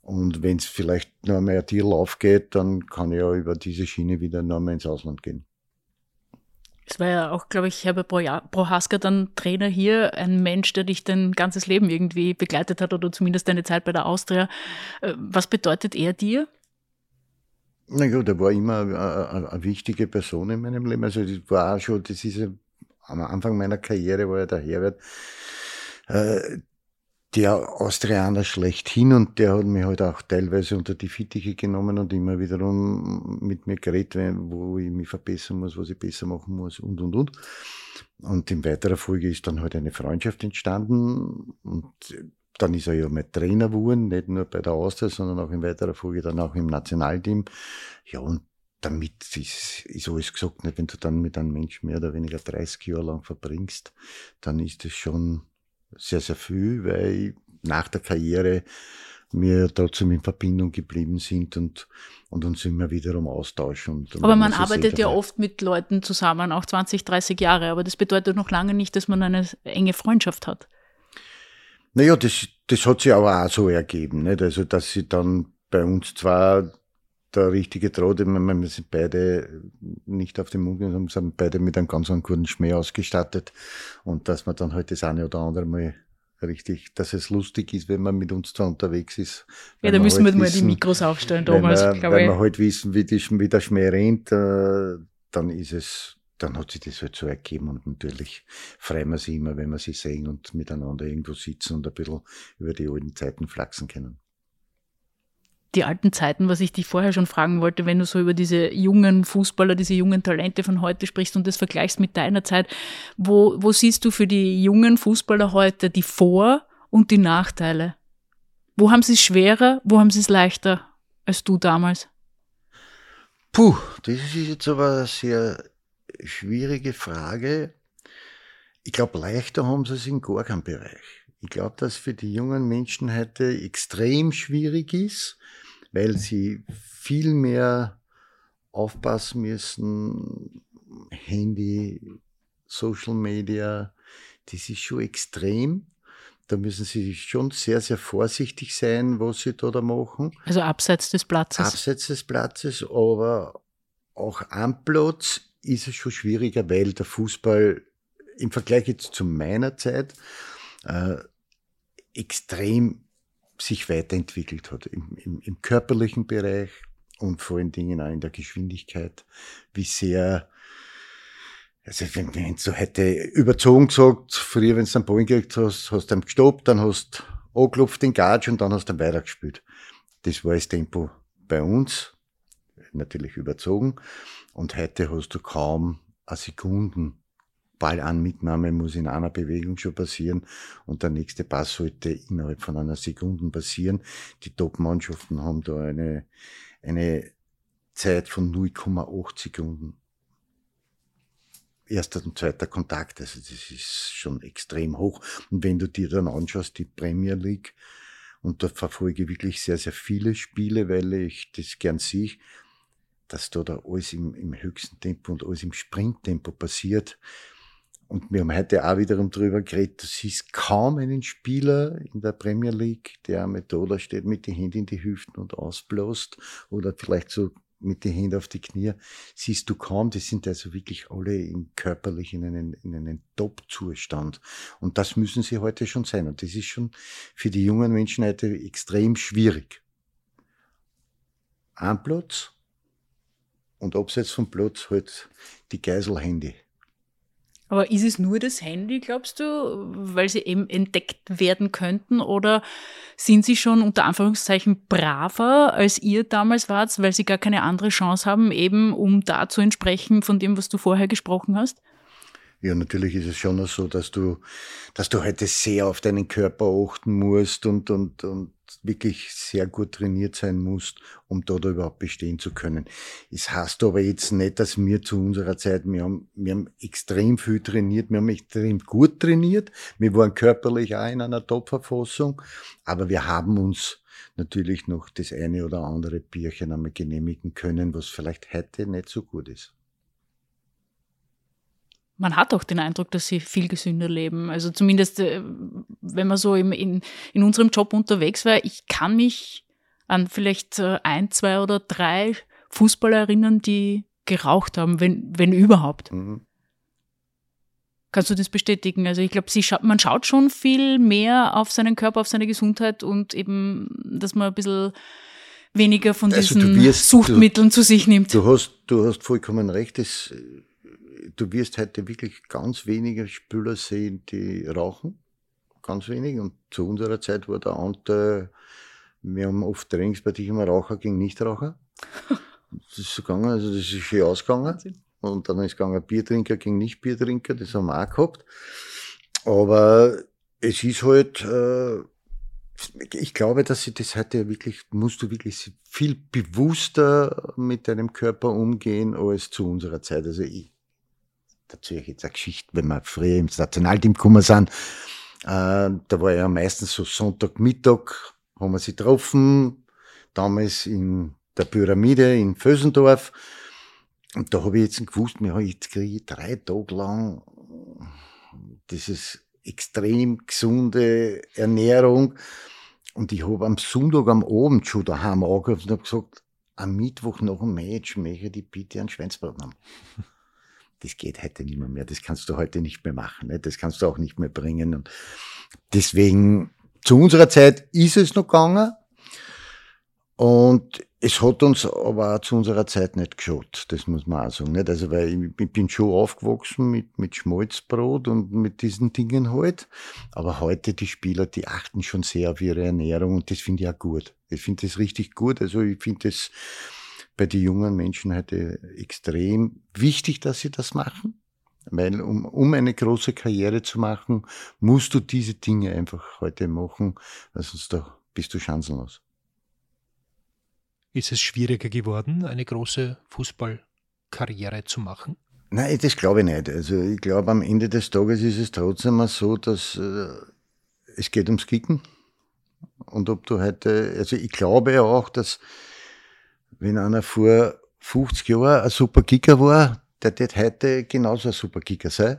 Und wenn es vielleicht nur mehr ein Deal aufgeht, dann kann ich ja über diese Schiene wieder nur mehr ins Ausland gehen. Es war ja auch, glaube ich, Herbert Prohaska dann Trainer hier, ein Mensch, der dich dein ganzes Leben irgendwie begleitet hat oder zumindest deine Zeit bei der Austria. Äh, was bedeutet er dir? Na gut, er war immer eine, eine, wichtige Person in meinem Leben. Also das war schon, das ist am Anfang meiner Karriere war ja der Herbert äh, der Austrianer schlechthin und der hat mich halt auch teilweise unter die Fittiche genommen und immer wiederum mit mir geredet, wo ich mich verbessern muss, was ich besser machen muss und und und. Und in weiterer Folge ist dann halt eine Freundschaft entstanden und dann ist er ja mein Trainer geworden, nicht nur bei der Austria, sondern auch in weiterer Folge dann auch im Nationalteam. Ja, und damit ist, ist alles gesagt, nicht? wenn du dann mit einem Menschen mehr oder weniger 30 Jahre lang verbringst, dann ist es schon sehr, sehr viel, weil nach der Karriere wir trotzdem in Verbindung geblieben sind und, und uns immer wiederum austauschen. Und, aber man arbeitet ja oft mit Leuten zusammen, auch 20, 30 Jahre, aber das bedeutet noch lange nicht, dass man eine enge Freundschaft hat. Naja, das, das hat sich aber auch so ergeben, nicht? Also, dass sie dann bei uns zwar der richtige Draht, wir sind beide nicht auf dem Mund, sondern sind beide mit einem ganz guten Schmäh ausgestattet und dass man dann halt das eine oder andere mal richtig, dass es lustig ist, wenn man mit uns da unterwegs ist. Ja, da müssen halt wir wissen, mal die Mikros aufstellen, Thomas. Wenn wir, wenn wir halt wissen, wie, die, wie der Schmäh rennt, äh, dann ist es, dann hat sich das halt so ergeben und natürlich freuen wir sich immer, wenn wir sie sehen und miteinander irgendwo sitzen und ein bisschen über die alten Zeiten flachsen können die alten Zeiten, was ich dich vorher schon fragen wollte, wenn du so über diese jungen Fußballer, diese jungen Talente von heute sprichst und das vergleichst mit deiner Zeit, wo, wo siehst du für die jungen Fußballer heute die Vor- und die Nachteile? Wo haben sie es schwerer, wo haben sie es leichter als du damals? Puh, das ist jetzt aber eine sehr schwierige Frage. Ich glaube, leichter haben sie es in gar keinem Bereich. Ich glaube, dass für die jungen Menschen heute extrem schwierig ist, weil sie viel mehr aufpassen müssen. Handy, Social Media, das ist schon extrem. Da müssen sie schon sehr, sehr vorsichtig sein, was sie da, da machen. Also abseits des Platzes. Abseits des Platzes, aber auch am Platz ist es schon schwieriger, weil der Fußball im Vergleich jetzt zu meiner Zeit äh, extrem sich weiterentwickelt hat im, im, im körperlichen Bereich und vor allen Dingen auch in der Geschwindigkeit, wie sehr also wenn, wenn du heute überzogen gesagt, früher, wenn du einen Ball gekriegt hast, hast du ihn gestoppt, dann hast du angeklopft den Gatsch und dann hast du ihn weitergespielt. Das war das Tempo bei uns, natürlich überzogen. Und heute hast du kaum eine Sekunden Ballanmitnahme muss in einer Bewegung schon passieren und der nächste Pass sollte innerhalb von einer Sekunde passieren. Die Top-Mannschaften haben da eine, eine Zeit von 0,8 Sekunden. Erster und zweiter Kontakt, also das ist schon extrem hoch. Und wenn du dir dann anschaust, die Premier League, und da verfolge ich wirklich sehr, sehr viele Spiele, weil ich das gern sehe, dass da, da alles im, im höchsten Tempo und alles im Sprinttempo passiert. Und wir haben heute auch wiederum drüber geredet, du siehst kaum einen Spieler in der Premier League, der mit da steht, mit den Händen in die Hüften und ausbläst oder vielleicht so mit den Händen auf die Knie, siehst du kaum, die sind also wirklich alle in körperlich in einen, in einen Top-Zustand. Und das müssen sie heute schon sein. Und das ist schon für die jungen Menschen heute extrem schwierig. Ein Platz und abseits vom Platz halt die Geiselhände aber ist es nur das Handy, glaubst du, weil sie eben entdeckt werden könnten? Oder sind sie schon unter Anführungszeichen braver, als ihr damals wart, weil sie gar keine andere Chance haben, eben um da zu entsprechen von dem, was du vorher gesprochen hast? Ja, natürlich ist es schon so, dass du, dass du heute sehr auf deinen Körper achten musst und, und, und wirklich sehr gut trainiert sein musst, um dort überhaupt bestehen zu können. Es heißt aber jetzt nicht, dass wir zu unserer Zeit, wir haben, wir haben extrem viel trainiert, wir haben extrem gut trainiert, wir waren körperlich auch in einer Top-Verfassung, aber wir haben uns natürlich noch das eine oder andere Bierchen einmal genehmigen können, was vielleicht heute nicht so gut ist man hat auch den Eindruck, dass sie viel gesünder leben. Also zumindest, äh, wenn man so im, in, in unserem Job unterwegs war, ich kann mich an vielleicht äh, ein, zwei oder drei Fußballer erinnern, die geraucht haben, wenn, wenn überhaupt. Mhm. Kannst du das bestätigen? Also ich glaube, scha man schaut schon viel mehr auf seinen Körper, auf seine Gesundheit und eben, dass man ein bisschen weniger von also diesen wirst, Suchtmitteln du, zu sich nimmt. Du hast, du hast vollkommen recht. Das, du wirst heute wirklich ganz wenige Spüler sehen, die rauchen. Ganz wenig. Und zu unserer Zeit war der Anteil, wir haben oft Trainingspartie immer Raucher gegen Nichtraucher. Das ist so gegangen, also das ist schön ausgegangen. Und dann ist gegangen Biertrinker gegen Nicht-Biertrinker, das haben wir auch gehabt. Aber es ist halt, äh, ich glaube, dass sie das heute wirklich, musst du wirklich viel bewusster mit deinem Körper umgehen als zu unserer Zeit. Also ich, dazu ich jetzt eine Geschichte, wenn wir früher im Nationalteam gekommen sind, äh, da war ja meistens so Sonntagmittag, haben wir sie getroffen, damals in der Pyramide in Vösendorf. Und da habe ich jetzt gewusst, jetzt kriege ich drei Tage lang dieses extrem gesunde Ernährung. Und ich habe am Sonntag am Abend schon daheim angerufen und habe gesagt, am Mittwoch nach dem Match möchte ich bitte einen Schweinsbraten haben. Das geht heute nicht mehr, mehr. Das kannst du heute nicht mehr machen. Ne? Das kannst du auch nicht mehr bringen. Und deswegen, zu unserer Zeit ist es noch gegangen. Und es hat uns aber auch zu unserer Zeit nicht geschaut, das muss man auch sagen. Nicht? Also, weil ich, bin schon aufgewachsen mit, mit Schmalzbrot und mit diesen Dingen halt. Aber heute die Spieler, die achten schon sehr auf ihre Ernährung und das finde ich auch gut. Ich finde das richtig gut. Also ich finde das bei den jungen Menschen heute extrem wichtig, dass sie das machen. Weil um, um eine große Karriere zu machen, musst du diese Dinge einfach heute machen, weil sonst da bist du chancenlos. Ist es schwieriger geworden, eine große Fußballkarriere zu machen? Nein, das glaube ich nicht. Also ich glaube, am Ende des Tages ist es trotzdem mal so, dass äh, es geht ums Kicken. Und ob du heute, also ich glaube auch, dass wenn einer vor 50 Jahren ein super Kicker war, der wird heute genauso ein super Kicker sein,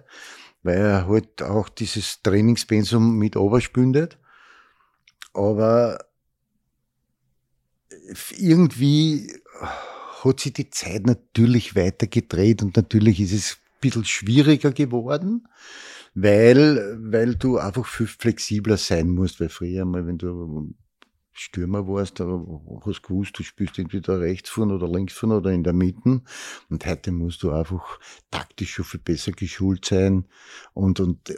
weil er halt auch dieses Trainingspensum mit oberspündet. Aber irgendwie hat sich die Zeit natürlich weiter gedreht und natürlich ist es ein bisschen schwieriger geworden, weil, weil du einfach viel flexibler sein musst, weil früher mal, wenn du Stürmer warst, da hast gewusst, du spielst entweder rechts vorne oder links vorne oder in der Mitte. Und heute musst du einfach taktisch schon viel besser geschult sein und, und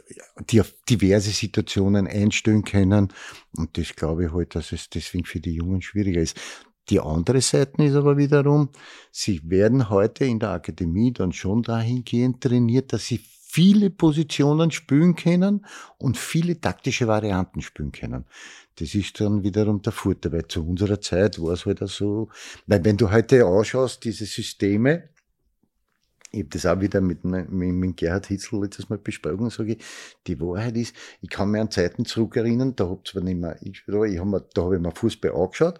die auf diverse Situationen einstellen können. Und das glaube ich halt, dass es deswegen für die Jungen schwieriger ist. Die andere Seite ist aber wiederum, sie werden heute in der Akademie dann schon dahingehend trainiert, dass sie viele Positionen spielen können und viele taktische Varianten spielen können. Das ist dann wiederum der Vorteil, weil zu unserer Zeit war es halt auch so, weil wenn du heute anschaust, diese Systeme, ich habe das auch wieder mit, mit, mit Gerhard Hitzel letztes Mal besprochen, sage ich, die Wahrheit ist, ich kann mir an Zeiten zurückerinnern, da hab zwar nicht mehr, ich, ich hab mir, da habe ich mir Fußball angeschaut,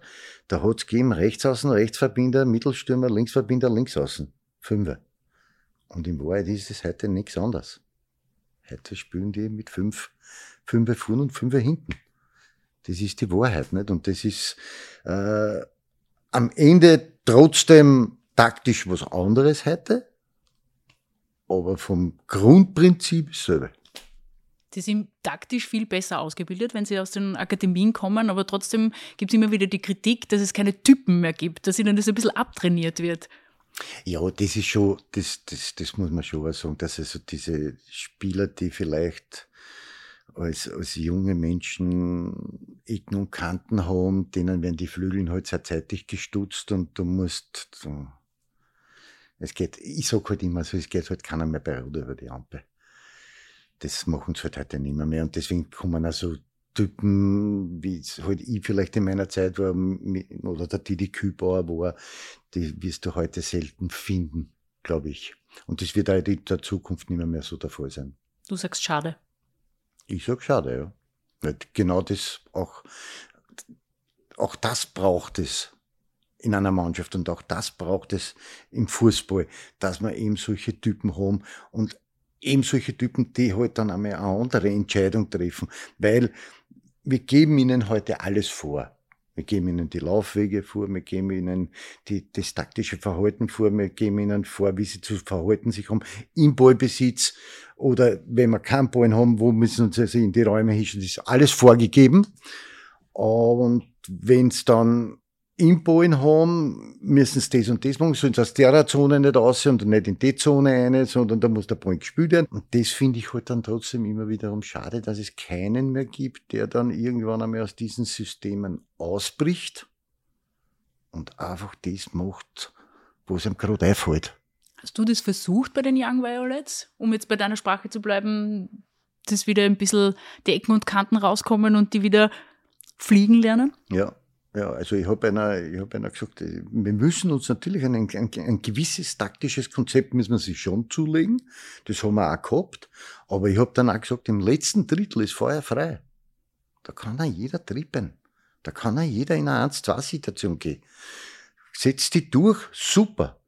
da hat es gegeben, Rechtsaußen, Rechtsverbinder, Mittelstürmer, Linksverbinder, Linksaußen. Fünfer. Und in Wahrheit ist es heute nichts anderes. Heute spielen die mit fünf, fünf vorne und fünf hinten. Das ist die Wahrheit, nicht? Und das ist äh, am Ende trotzdem taktisch was anderes heute, aber vom Grundprinzip selber. Die sind taktisch viel besser ausgebildet, wenn sie aus den Akademien kommen, aber trotzdem gibt es immer wieder die Kritik, dass es keine Typen mehr gibt, dass ihnen das ein bisschen abtrainiert wird. Ja, das ist schon, das, das, das muss man schon sagen, dass also diese Spieler, die vielleicht als, als junge Menschen Ecken und Kanten haben, denen werden die Flügel halt sehr zeitig gestutzt und du musst, so, es geht, ich sag halt immer so, es geht halt keiner mehr bei Rot über die Ampel. Das machen sie halt heute nicht mehr, und deswegen kommen also Typen, wie es halt ich vielleicht in meiner Zeit war, oder der Didi Kübauer war, die wirst du heute selten finden, glaube ich. Und das wird halt in der Zukunft nicht mehr so der Fall sein. Du sagst schade. Ich sag schade, ja. Genau das auch, auch das braucht es in einer Mannschaft und auch das braucht es im Fußball, dass wir eben solche Typen haben und eben solche Typen, die halt dann einmal eine andere Entscheidung treffen, weil wir geben ihnen heute alles vor. Wir geben ihnen die Laufwege vor, wir geben ihnen die, das taktische Verhalten vor, wir geben ihnen vor, wie sie zu verhalten sich haben im Ballbesitz oder wenn wir keinen Ball haben, wo müssen sie in die Räume hischen, das ist alles vorgegeben. Und wenn es dann im Ballen haben, müssen sie das und das machen, sollen sie aus der Zone nicht raus und nicht in die Zone rein, sondern da muss der Ball gespielt werden. Und das finde ich halt dann trotzdem immer wiederum schade, dass es keinen mehr gibt, der dann irgendwann einmal aus diesen Systemen ausbricht und einfach das macht, was ihm gerade einfällt. Hast du das versucht bei den Young Violets, um jetzt bei deiner Sprache zu bleiben, dass wieder ein bisschen die Ecken und Kanten rauskommen und die wieder fliegen lernen? Ja, ja, also ich habe einer, ich hab einer gesagt, wir müssen uns natürlich ein, ein, ein, gewisses taktisches Konzept müssen wir sich schon zulegen. Das haben wir auch gehabt. Aber ich habe dann auch gesagt, im letzten Drittel ist Feuer frei. Da kann auch jeder trippen. Da kann auch jeder in eine 1-2-Situation gehen. Setzt die durch, super.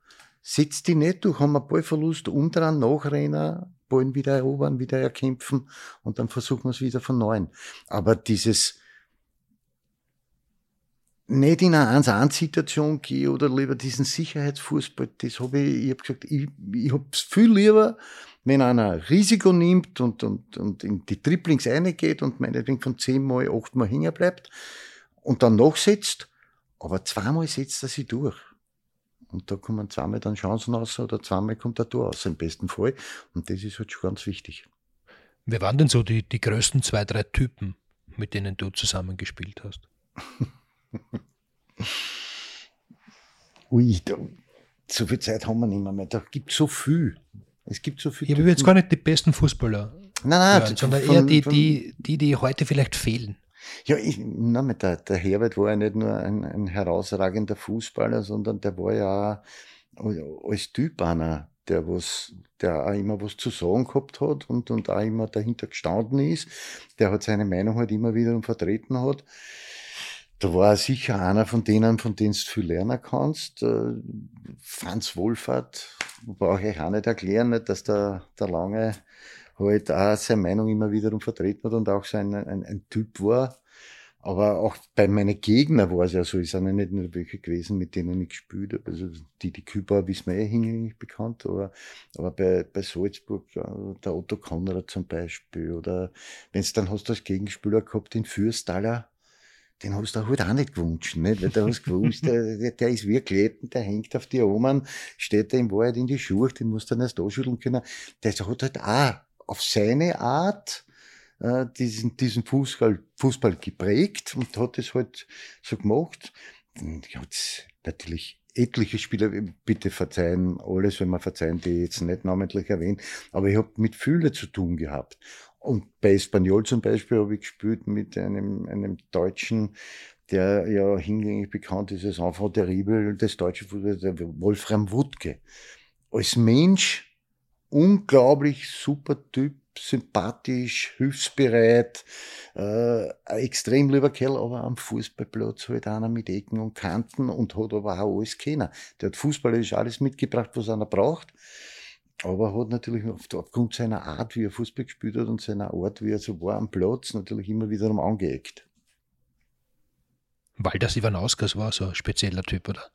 Setzt die nicht durch, haben wir Ballverlust, umdrehen, nachrennen, Ballen wieder erobern, wieder erkämpfen und dann versuchen wir es wieder von neuem. Aber dieses, nicht in eine 1-1-Situation gehe oder lieber diesen Sicherheitsfußball, das habe ich, ich habe gesagt, ich, ich habe es viel lieber, wenn einer Risiko nimmt und, und, und in die Triplings reingeht und meinetwegen von zehnmal, achtmal hängen bleibt und dann nachsetzt, aber zweimal setzt er sich durch. Und da kommen zweimal dann Chancen raus oder zweimal kommt er Tor aus, im besten Fall. Und das ist halt schon ganz wichtig. Wer waren denn so die, die größten zwei, drei Typen, mit denen du zusammengespielt hast? Ui, da, so viel Zeit haben wir nicht mehr. mehr. Da gibt es so viel. Es gibt so viel. Ich habe jetzt gar nicht die besten Fußballer. Nein, nein, hören, sondern von, eher die, die, die, die heute vielleicht fehlen. Ja, ich, mit der, der Herbert war ja nicht nur ein, ein herausragender Fußballer, sondern der war ja auch als Typ einer, der was, der auch immer was zu sagen gehabt hat und, und auch immer dahinter gestanden ist. Der hat seine Meinung halt immer wieder vertreten hat da war sicher einer von denen, von denen du viel lernen kannst. Äh, Franz Wohlfahrt, brauche ich auch nicht erklären, nicht, dass der, der Lange halt auch seine Meinung immer wiederum vertreten hat und auch so ein, ein, ein Typ war. Aber auch bei meinen Gegnern war es ja so, es sind ja nicht nur welche gewesen, mit denen ich gespielt habe. Also die, die Küper wissen wir eh hinlänglich bekannt, aber, aber bei, bei Salzburg, der Otto Konrad zum Beispiel, oder wenn es dann hast du als Gegenspieler gehabt, den Fürstaller, den hast du halt auch nicht gewünscht, nicht? Weil du hast gewusst, der, der ist wirklich der hängt auf die Ohren, steht da im Wahrheit in die Schuhe, den musst du dann erst anschütteln können. Der hat halt auch auf seine Art äh, diesen, diesen Fußball, Fußball geprägt und hat es halt so gemacht. Hat natürlich etliche Spieler, bitte verzeihen, alles, wenn man verzeihen, die jetzt nicht namentlich erwähnen, aber ich habe mit Fühle zu tun gehabt. Und bei Espanyol zum Beispiel habe ich gespielt mit einem, einem Deutschen, der ja hingängig bekannt ist als Enfant terrible des deutschen Fußballs, der Wolfram Wutke. Als Mensch unglaublich super Typ, sympathisch, hilfsbereit, äh, extrem lieber Kerl, aber am Fußballplatz halt einer mit Ecken und Kanten und hat aber auch alles kennen. Der hat fußballerisch alles mitgebracht, was einer braucht aber hat natürlich aufgrund seiner Art, wie er Fußball gespielt hat und seiner Art, wie er so war am Platz, natürlich immer wiederum angeeckt. Waldas Ivanauskas war so ein spezieller Typ, oder?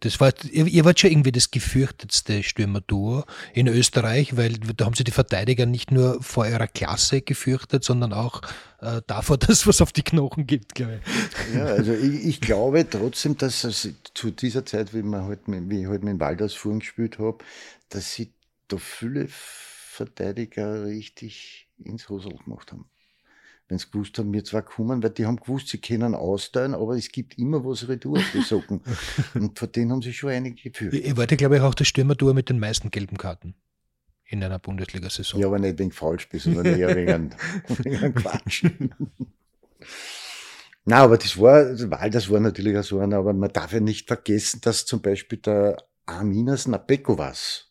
Das war, ihr, ihr wart schon irgendwie das gefürchtetste Stürmer-Duo in Österreich, weil da haben sie die Verteidiger nicht nur vor ihrer Klasse gefürchtet, sondern auch äh, davor, dass was auf die Knochen gibt, glaube ich. Ja, also ich, ich glaube trotzdem, dass es zu dieser Zeit, wie, man halt, wie ich halt mit Waldas vorhin gespielt habe, dass sie da viele Verteidiger richtig ins Hosel gemacht haben. Wenn sie gewusst haben, wir zwar kommen, weil die haben gewusst, sie können austeilen, aber es gibt immer was retour auf die Socken. Und von denen haben sie schon einige geführt. Ihr wart ja, glaube ich, auch der Stürmertour mit den meisten gelben Karten in einer Bundesliga-Saison. Ja, aber nicht wegen Foulspiel, sondern eher wegen, wegen Quatsch. Nein, aber das war, das war natürlich auch so einer, aber man darf ja nicht vergessen, dass zum Beispiel der Arminas Napekovas,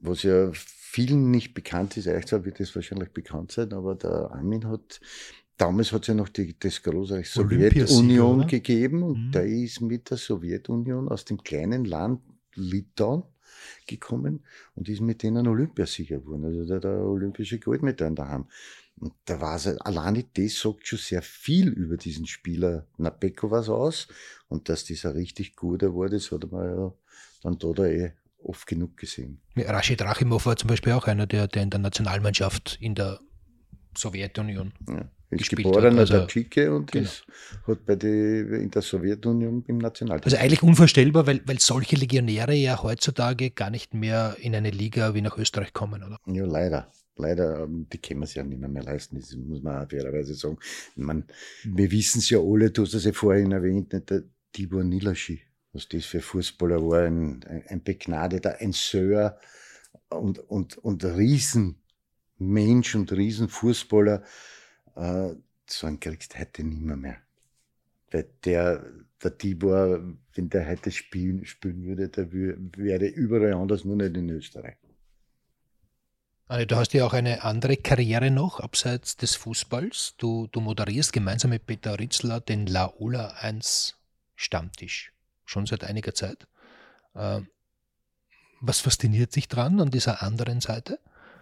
was ja vielen nicht bekannt ist, euch zwar wird es wahrscheinlich bekannt sein, aber der Armin hat, damals hat es ja noch die, das große Sowjetunion gegeben und mhm. der ist mit der Sowjetunion aus dem kleinen Land Litauen gekommen und ist mit denen Olympiasieger geworden. Also der, der olympische Goldmedaille daheim. Und da war es, alleine das sagt schon sehr viel über diesen Spieler Napeko was aus. Und dass dieser richtig guter wurde, das hat man ja dann da, da eh oft genug gesehen. Rashid Rachimov war zum Beispiel auch einer, der, der in der Nationalmannschaft in der Sowjetunion ja. Ist geboren also, der Tschike und genau. ist, hat bei die, in der Sowjetunion im Nationalteam. Also eigentlich unvorstellbar, weil, weil solche Legionäre ja heutzutage gar nicht mehr in eine Liga wie nach Österreich kommen, oder? Ja, leider. Leider, ähm, die können wir es ja nicht mehr, mehr leisten, das muss man auch fairerweise sagen. Man, wir wissen es ja alle, du hast es ja vorhin erwähnt, der Tibor Nilaschi, was das für Fußballer war, ein, ein begnadeter, ein Sör und, und, und Riesenmensch und Riesenfußballer. Äh, so einen kriegst du heute nicht mehr. Weil der, der Tibor, wenn der heute spielen, spielen würde, der wäre überall anders, nur nicht in Österreich. Du hast ja auch eine andere Karriere noch, abseits des Fußballs. Du, du moderierst gemeinsam mit Peter Ritzler den Laola 1 Stammtisch. Schon seit einiger Zeit. Ähm, was fasziniert sich dran an dieser anderen Seite?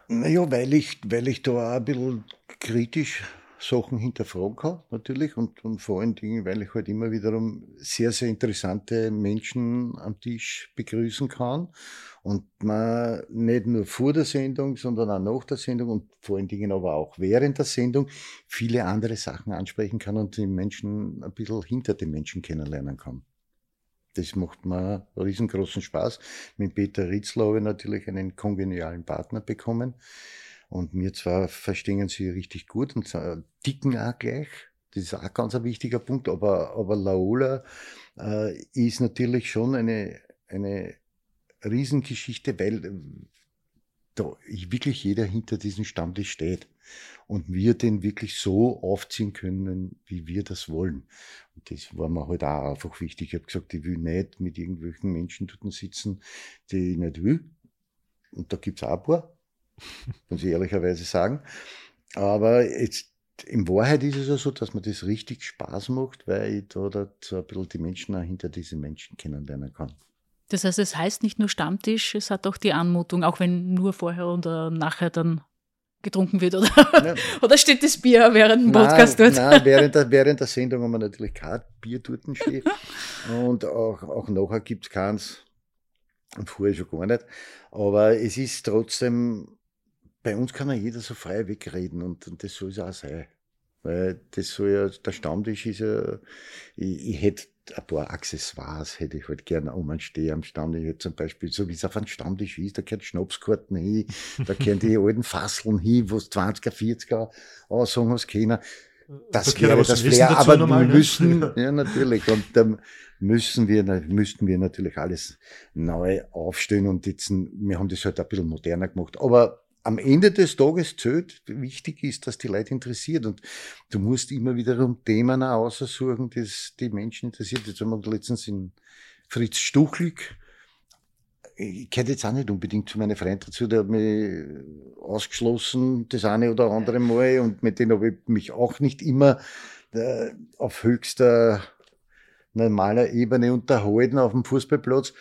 Naja, weil ich, weil ich da auch ein bisschen kritisch Sachen hinterfragen kann, natürlich, und, und vor allen Dingen, weil ich halt immer wiederum sehr, sehr interessante Menschen am Tisch begrüßen kann und man nicht nur vor der Sendung, sondern auch nach der Sendung und vor allen Dingen aber auch während der Sendung viele andere Sachen ansprechen kann und die Menschen ein bisschen hinter den Menschen kennenlernen kann. Das macht mir riesengroßen Spaß. Mit Peter Ritzler habe ich natürlich einen kongenialen Partner bekommen und mir zwar verstehen sie richtig gut und dicken auch gleich. Das ist auch ein ganz wichtiger Punkt. Aber, aber Laola äh, ist natürlich schon eine, eine Riesengeschichte, weil da wirklich jeder hinter diesem Stammtisch steht und wir den wirklich so aufziehen können, wie wir das wollen. Und das war mir halt auch einfach wichtig. Ich habe gesagt, ich will nicht mit irgendwelchen Menschen dort sitzen, die ich nicht will. Und da gibt's auch ein paar muss ich ehrlicherweise sagen. Aber jetzt, in Wahrheit ist es ja so, dass mir das richtig Spaß macht, weil ich da, da so ein bisschen die Menschen auch hinter diesen Menschen kennenlernen kann. Das heißt, es heißt nicht nur Stammtisch, es hat auch die Anmutung, auch wenn nur vorher oder nachher dann getrunken wird, oder? Ja. oder steht das Bier während dem Podcast dort? Nein, während der, während der Sendung haben wir natürlich kein Bier dort stehen. Und auch, auch nachher gibt es keins. Und vorher schon gar nicht. Aber es ist trotzdem bei uns kann ja jeder so frei wegreden und, und das soll es auch sein. Weil das soll ja, der Stammtisch ist ja, ich, ich hätte ein paar Accessoires hätte ich halt gerne um einen Steh am Stammtisch. Ich zum Beispiel, so wie es auf einem Stammtisch ist, da gehören Schnapskarten hin, da gehören die alten Fasseln hin, wo es 20er, 40er Aussagen hast keiner. Das da wäre das Flair, aber wir ne? müssen, ja natürlich, und dann müssen wir, müssten wir natürlich alles neu aufstellen und jetzt, wir haben das halt ein bisschen moderner gemacht. Aber am Ende des Tages zählt, wichtig ist, dass die Leute interessiert und du musst immer wiederum Themen aussuchen, die die Menschen interessiert. Jetzt haben wir letztens in Fritz Stuchlik, ich kenne jetzt auch nicht unbedingt zu meinen Freunden dazu, der hat mich ausgeschlossen, das eine oder andere Mal und mit denen habe ich mich auch nicht immer äh, auf höchster normaler Ebene unterhalten auf dem Fußballplatz.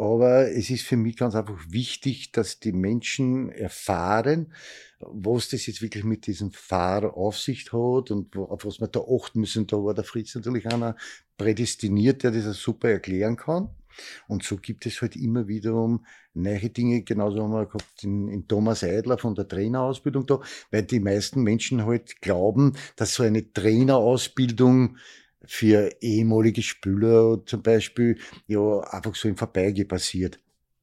Aber es ist für mich ganz einfach wichtig, dass die Menschen erfahren, was das jetzt wirklich mit diesem Fahrer auf sich hat und auf was wir da achten müssen. Da war der Fritz natürlich einer prädestiniert, der das super erklären kann. Und so gibt es halt immer wiederum neue Dinge. Genauso haben wir gehabt in, in Thomas Eidler von der Trainerausbildung da, weil die meisten Menschen halt glauben, dass so eine Trainerausbildung für ehemalige Spieler zum Beispiel ja einfach so im Vorbeigehen passiert.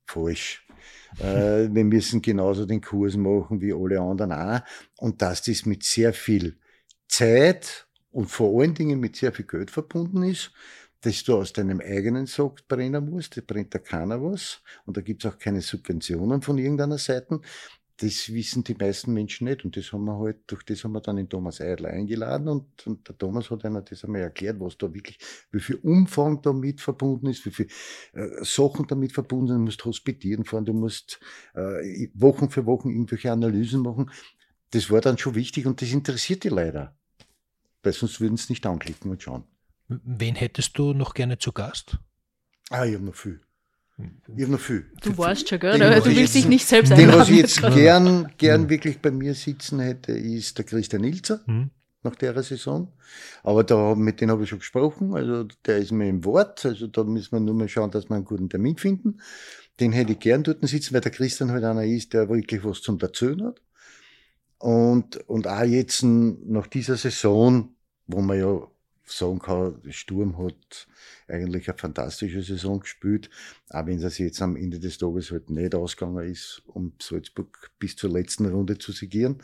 Falsch. äh, wir müssen genauso den Kurs machen wie alle anderen auch. Und dass das mit sehr viel Zeit und vor allen Dingen mit sehr viel Geld verbunden ist, dass du aus deinem eigenen Sack brennen musst, da brennt da keiner was und da gibt es auch keine Subventionen von irgendeiner Seite das wissen die meisten Menschen nicht. Und das haben wir halt, durch das haben wir dann den Thomas Eidler eingeladen und, und der Thomas hat einer das einmal erklärt, was da wirklich, wie viel Umfang damit verbunden ist, wie viel äh, Sachen damit verbunden sind. Du musst hospitieren fahren, du musst äh, Wochen für Wochen irgendwelche Analysen machen. Das war dann schon wichtig und das interessiert die leider. Weil sonst würden sie nicht anklicken und schauen. Wen hättest du noch gerne zu Gast? Ah, ich habe noch viel. Ich habe noch viel. Du weißt schon, gell? Den, du willst dich nicht selbst Den, was ich jetzt gern, gern wirklich bei mir sitzen hätte, ist der Christian Ilzer. Mhm nach der Saison. Aber da, mit denen habe ich schon gesprochen. Also der ist mir im Wort. Also da müssen wir nur mal schauen, dass wir einen guten Termin finden. Den hätte ich gern dort sitzen, weil der Christian halt einer ist, der wirklich was zum Erzählen hat. Und, und auch jetzt nach dieser Saison, wo man ja sagen kann, Sturm hat eigentlich eine fantastische Saison gespielt, auch wenn es jetzt am Ende des Tages halt nicht ausgegangen ist, um Salzburg bis zur letzten Runde zu sigieren.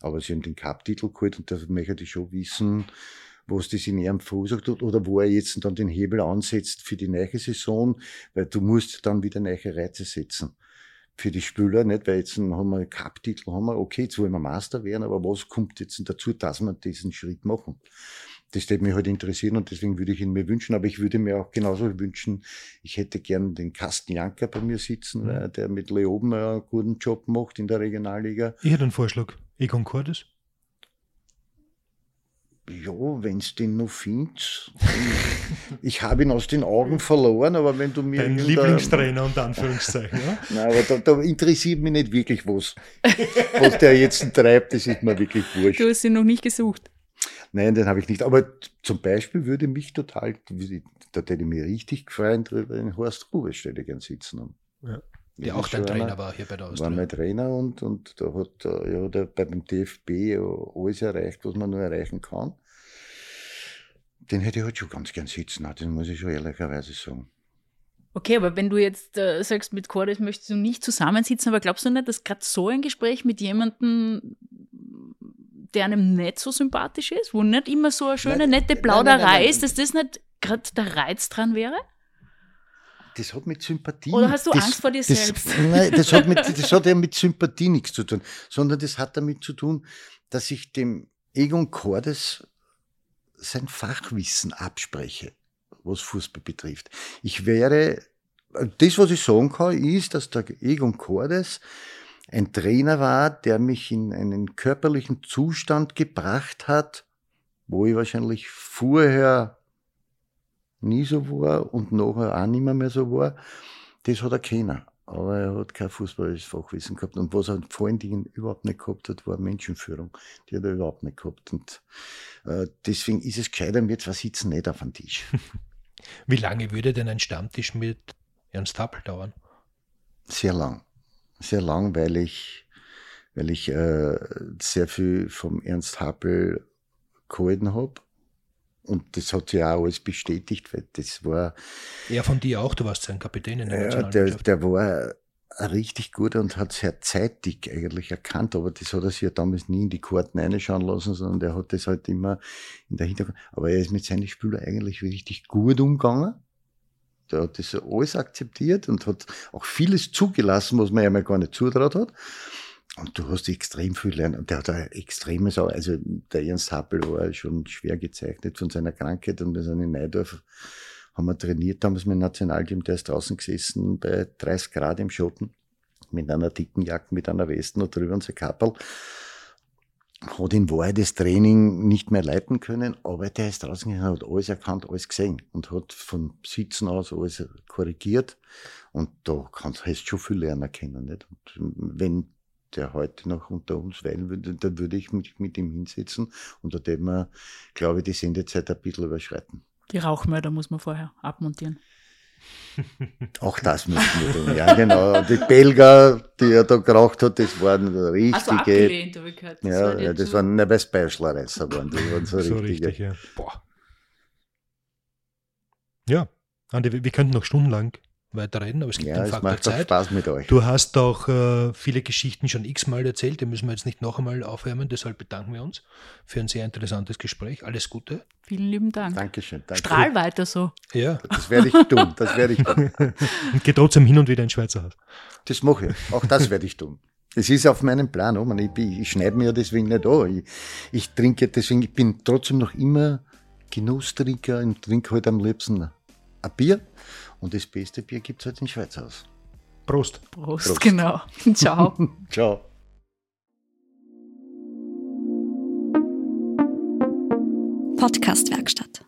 Aber sie haben den Cup-Titel geholt und da möchte ich schon wissen, was das in ihrem verursacht hat oder wo er jetzt dann den Hebel ansetzt für die neue Saison, weil du musst dann wieder neue Reize setzen für die Spieler, nicht? Weil jetzt haben wir Cup-Titel, haben wir, okay, jetzt wollen wir Master werden, aber was kommt jetzt dazu, dass wir diesen Schritt machen? Das würde mich halt interessieren und deswegen würde ich ihn mir wünschen. Aber ich würde mir auch genauso wünschen, ich hätte gern den Carsten Janker bei mir sitzen, mhm. weil der mit Leoben einen guten Job macht in der Regionalliga. Ich hätte einen Vorschlag. Egon Cordes? Ja, wenn es den noch findest. ich habe ihn aus den Augen verloren, aber wenn du mir. Dein Lieblingstrainer unter Anführungszeichen, ja? Nein, aber da, da, interessiert mich nicht wirklich was. was der jetzt treibt, das ist mir wirklich wurscht. Du hast ihn noch nicht gesucht. Nein, den habe ich nicht. Aber zum Beispiel würde mich total, da hätte ich mich richtig gefreut drüber, den Horst ich gern sitzen haben. Ja. Der auch dein Trainer war hier bei der Austria. War mein Trainer und, und da hat ja, der beim DFB alles erreicht, was man nur erreichen kann. Den hätte ich halt schon ganz gern sitzen, das muss ich schon ehrlicherweise sagen. Okay, aber wenn du jetzt äh, sagst, mit Cordes möchtest du nicht zusammensitzen, aber glaubst du nicht, dass gerade so ein Gespräch mit jemandem der einem nicht so sympathisch ist, wo nicht immer so eine schöne, nein, nette Plauderei nein, nein, ist, dass das nicht gerade der Reiz dran wäre? Das hat mit Sympathie. Oder hast du das, Angst vor dir das, selbst? Nein, das hat, mit, das hat ja mit Sympathie nichts zu tun, sondern das hat damit zu tun, dass ich dem Egon Cordes sein Fachwissen abspreche, was Fußball betrifft. Ich wäre, das, was ich sagen kann, ist, dass der Egon Cordes ein Trainer war, der mich in einen körperlichen Zustand gebracht hat, wo ich wahrscheinlich vorher nie so war und nachher auch nicht mehr, so war. Das hat er keiner. Aber er hat kein fußballisches Fachwissen gehabt. Und was er vor allen Dingen überhaupt nicht gehabt hat, war Menschenführung. Die hat er überhaupt nicht gehabt. Und äh, deswegen ist es gescheiter, wir zwei sitzen nicht auf dem Tisch. Wie lange würde denn ein Stammtisch mit Ernst Happel dauern? Sehr lang sehr lang, weil ich, äh, sehr viel vom Ernst Happel gehalten habe. Und das hat sich auch alles bestätigt, weil das war. Ja, von dir auch, du warst sein Kapitän in der ja, der, der war richtig guter und hat sehr zeitig eigentlich erkannt, aber das hat er sich ja damals nie in die Karten reinschauen lassen, sondern der hat das halt immer in der Hintergrund. Aber er ist mit seinen Spielern eigentlich richtig gut umgegangen. Der hat das alles akzeptiert und hat auch vieles zugelassen, was man ja mal gar nicht zutraut hat. Und du hast extrem viel lernen. Und der hat ein extremes, also der Ernst Happel war schon schwer gezeichnet von seiner Krankheit und wir sind in Neidorf, haben wir trainiert damals mit dem Nationalteam, der ist draußen gesessen bei 30 Grad im Schatten mit einer dicken Jacke, mit einer Weste und drüber unser Kappel hat in Wahrheit das Training nicht mehr leiten können, aber der ist draußen hat alles erkannt, alles gesehen und hat vom Sitzen aus alles korrigiert. Und da kannst du schon viel lernen können. Nicht? Und wenn der heute noch unter uns weilen würde, dann würde ich mich mit ihm hinsetzen und da hätten wir, glaube ich, die Sendezeit ein bisschen überschreiten. Die Rauchmörder muss man vorher abmontieren. Auch das müssen wir tun, ja genau. Die Belger, die er da geraucht hat, das waren richtige. Also abgelehnt, habe ich gehört. Das ja, war ja, das waren nicht bei Special-Reiser, waren die waren so, so richtige. Richtig, ja. Boah. Ja, Andi, wir könnten noch stundenlang weiterreden, aber es gibt ja, einen Faktor Zeit. Spaß mit euch. Du hast auch äh, viele Geschichten schon x-mal erzählt, die müssen wir jetzt nicht noch einmal aufwärmen, deshalb bedanken wir uns für ein sehr interessantes Gespräch. Alles Gute. Vielen lieben Dank. Dankeschön. Danke. Strahl weiter so. Ja. Das werde ich tun, das werde ich tun. Und geh trotzdem hin und wieder ins Schweizer Haus. Das mache ich, auch das werde ich tun. Es ist auf meinem Plan, oh ich, ich schneide mir ja deswegen nicht an. Ich, ich trinke deswegen, ich bin trotzdem noch immer Genusstrinker und trinke halt am liebsten ein Bier und das beste Bier gibt es halt in Schweizhaus. Prost. Prost. Prost, genau. Ciao. Ciao. Podcastwerkstatt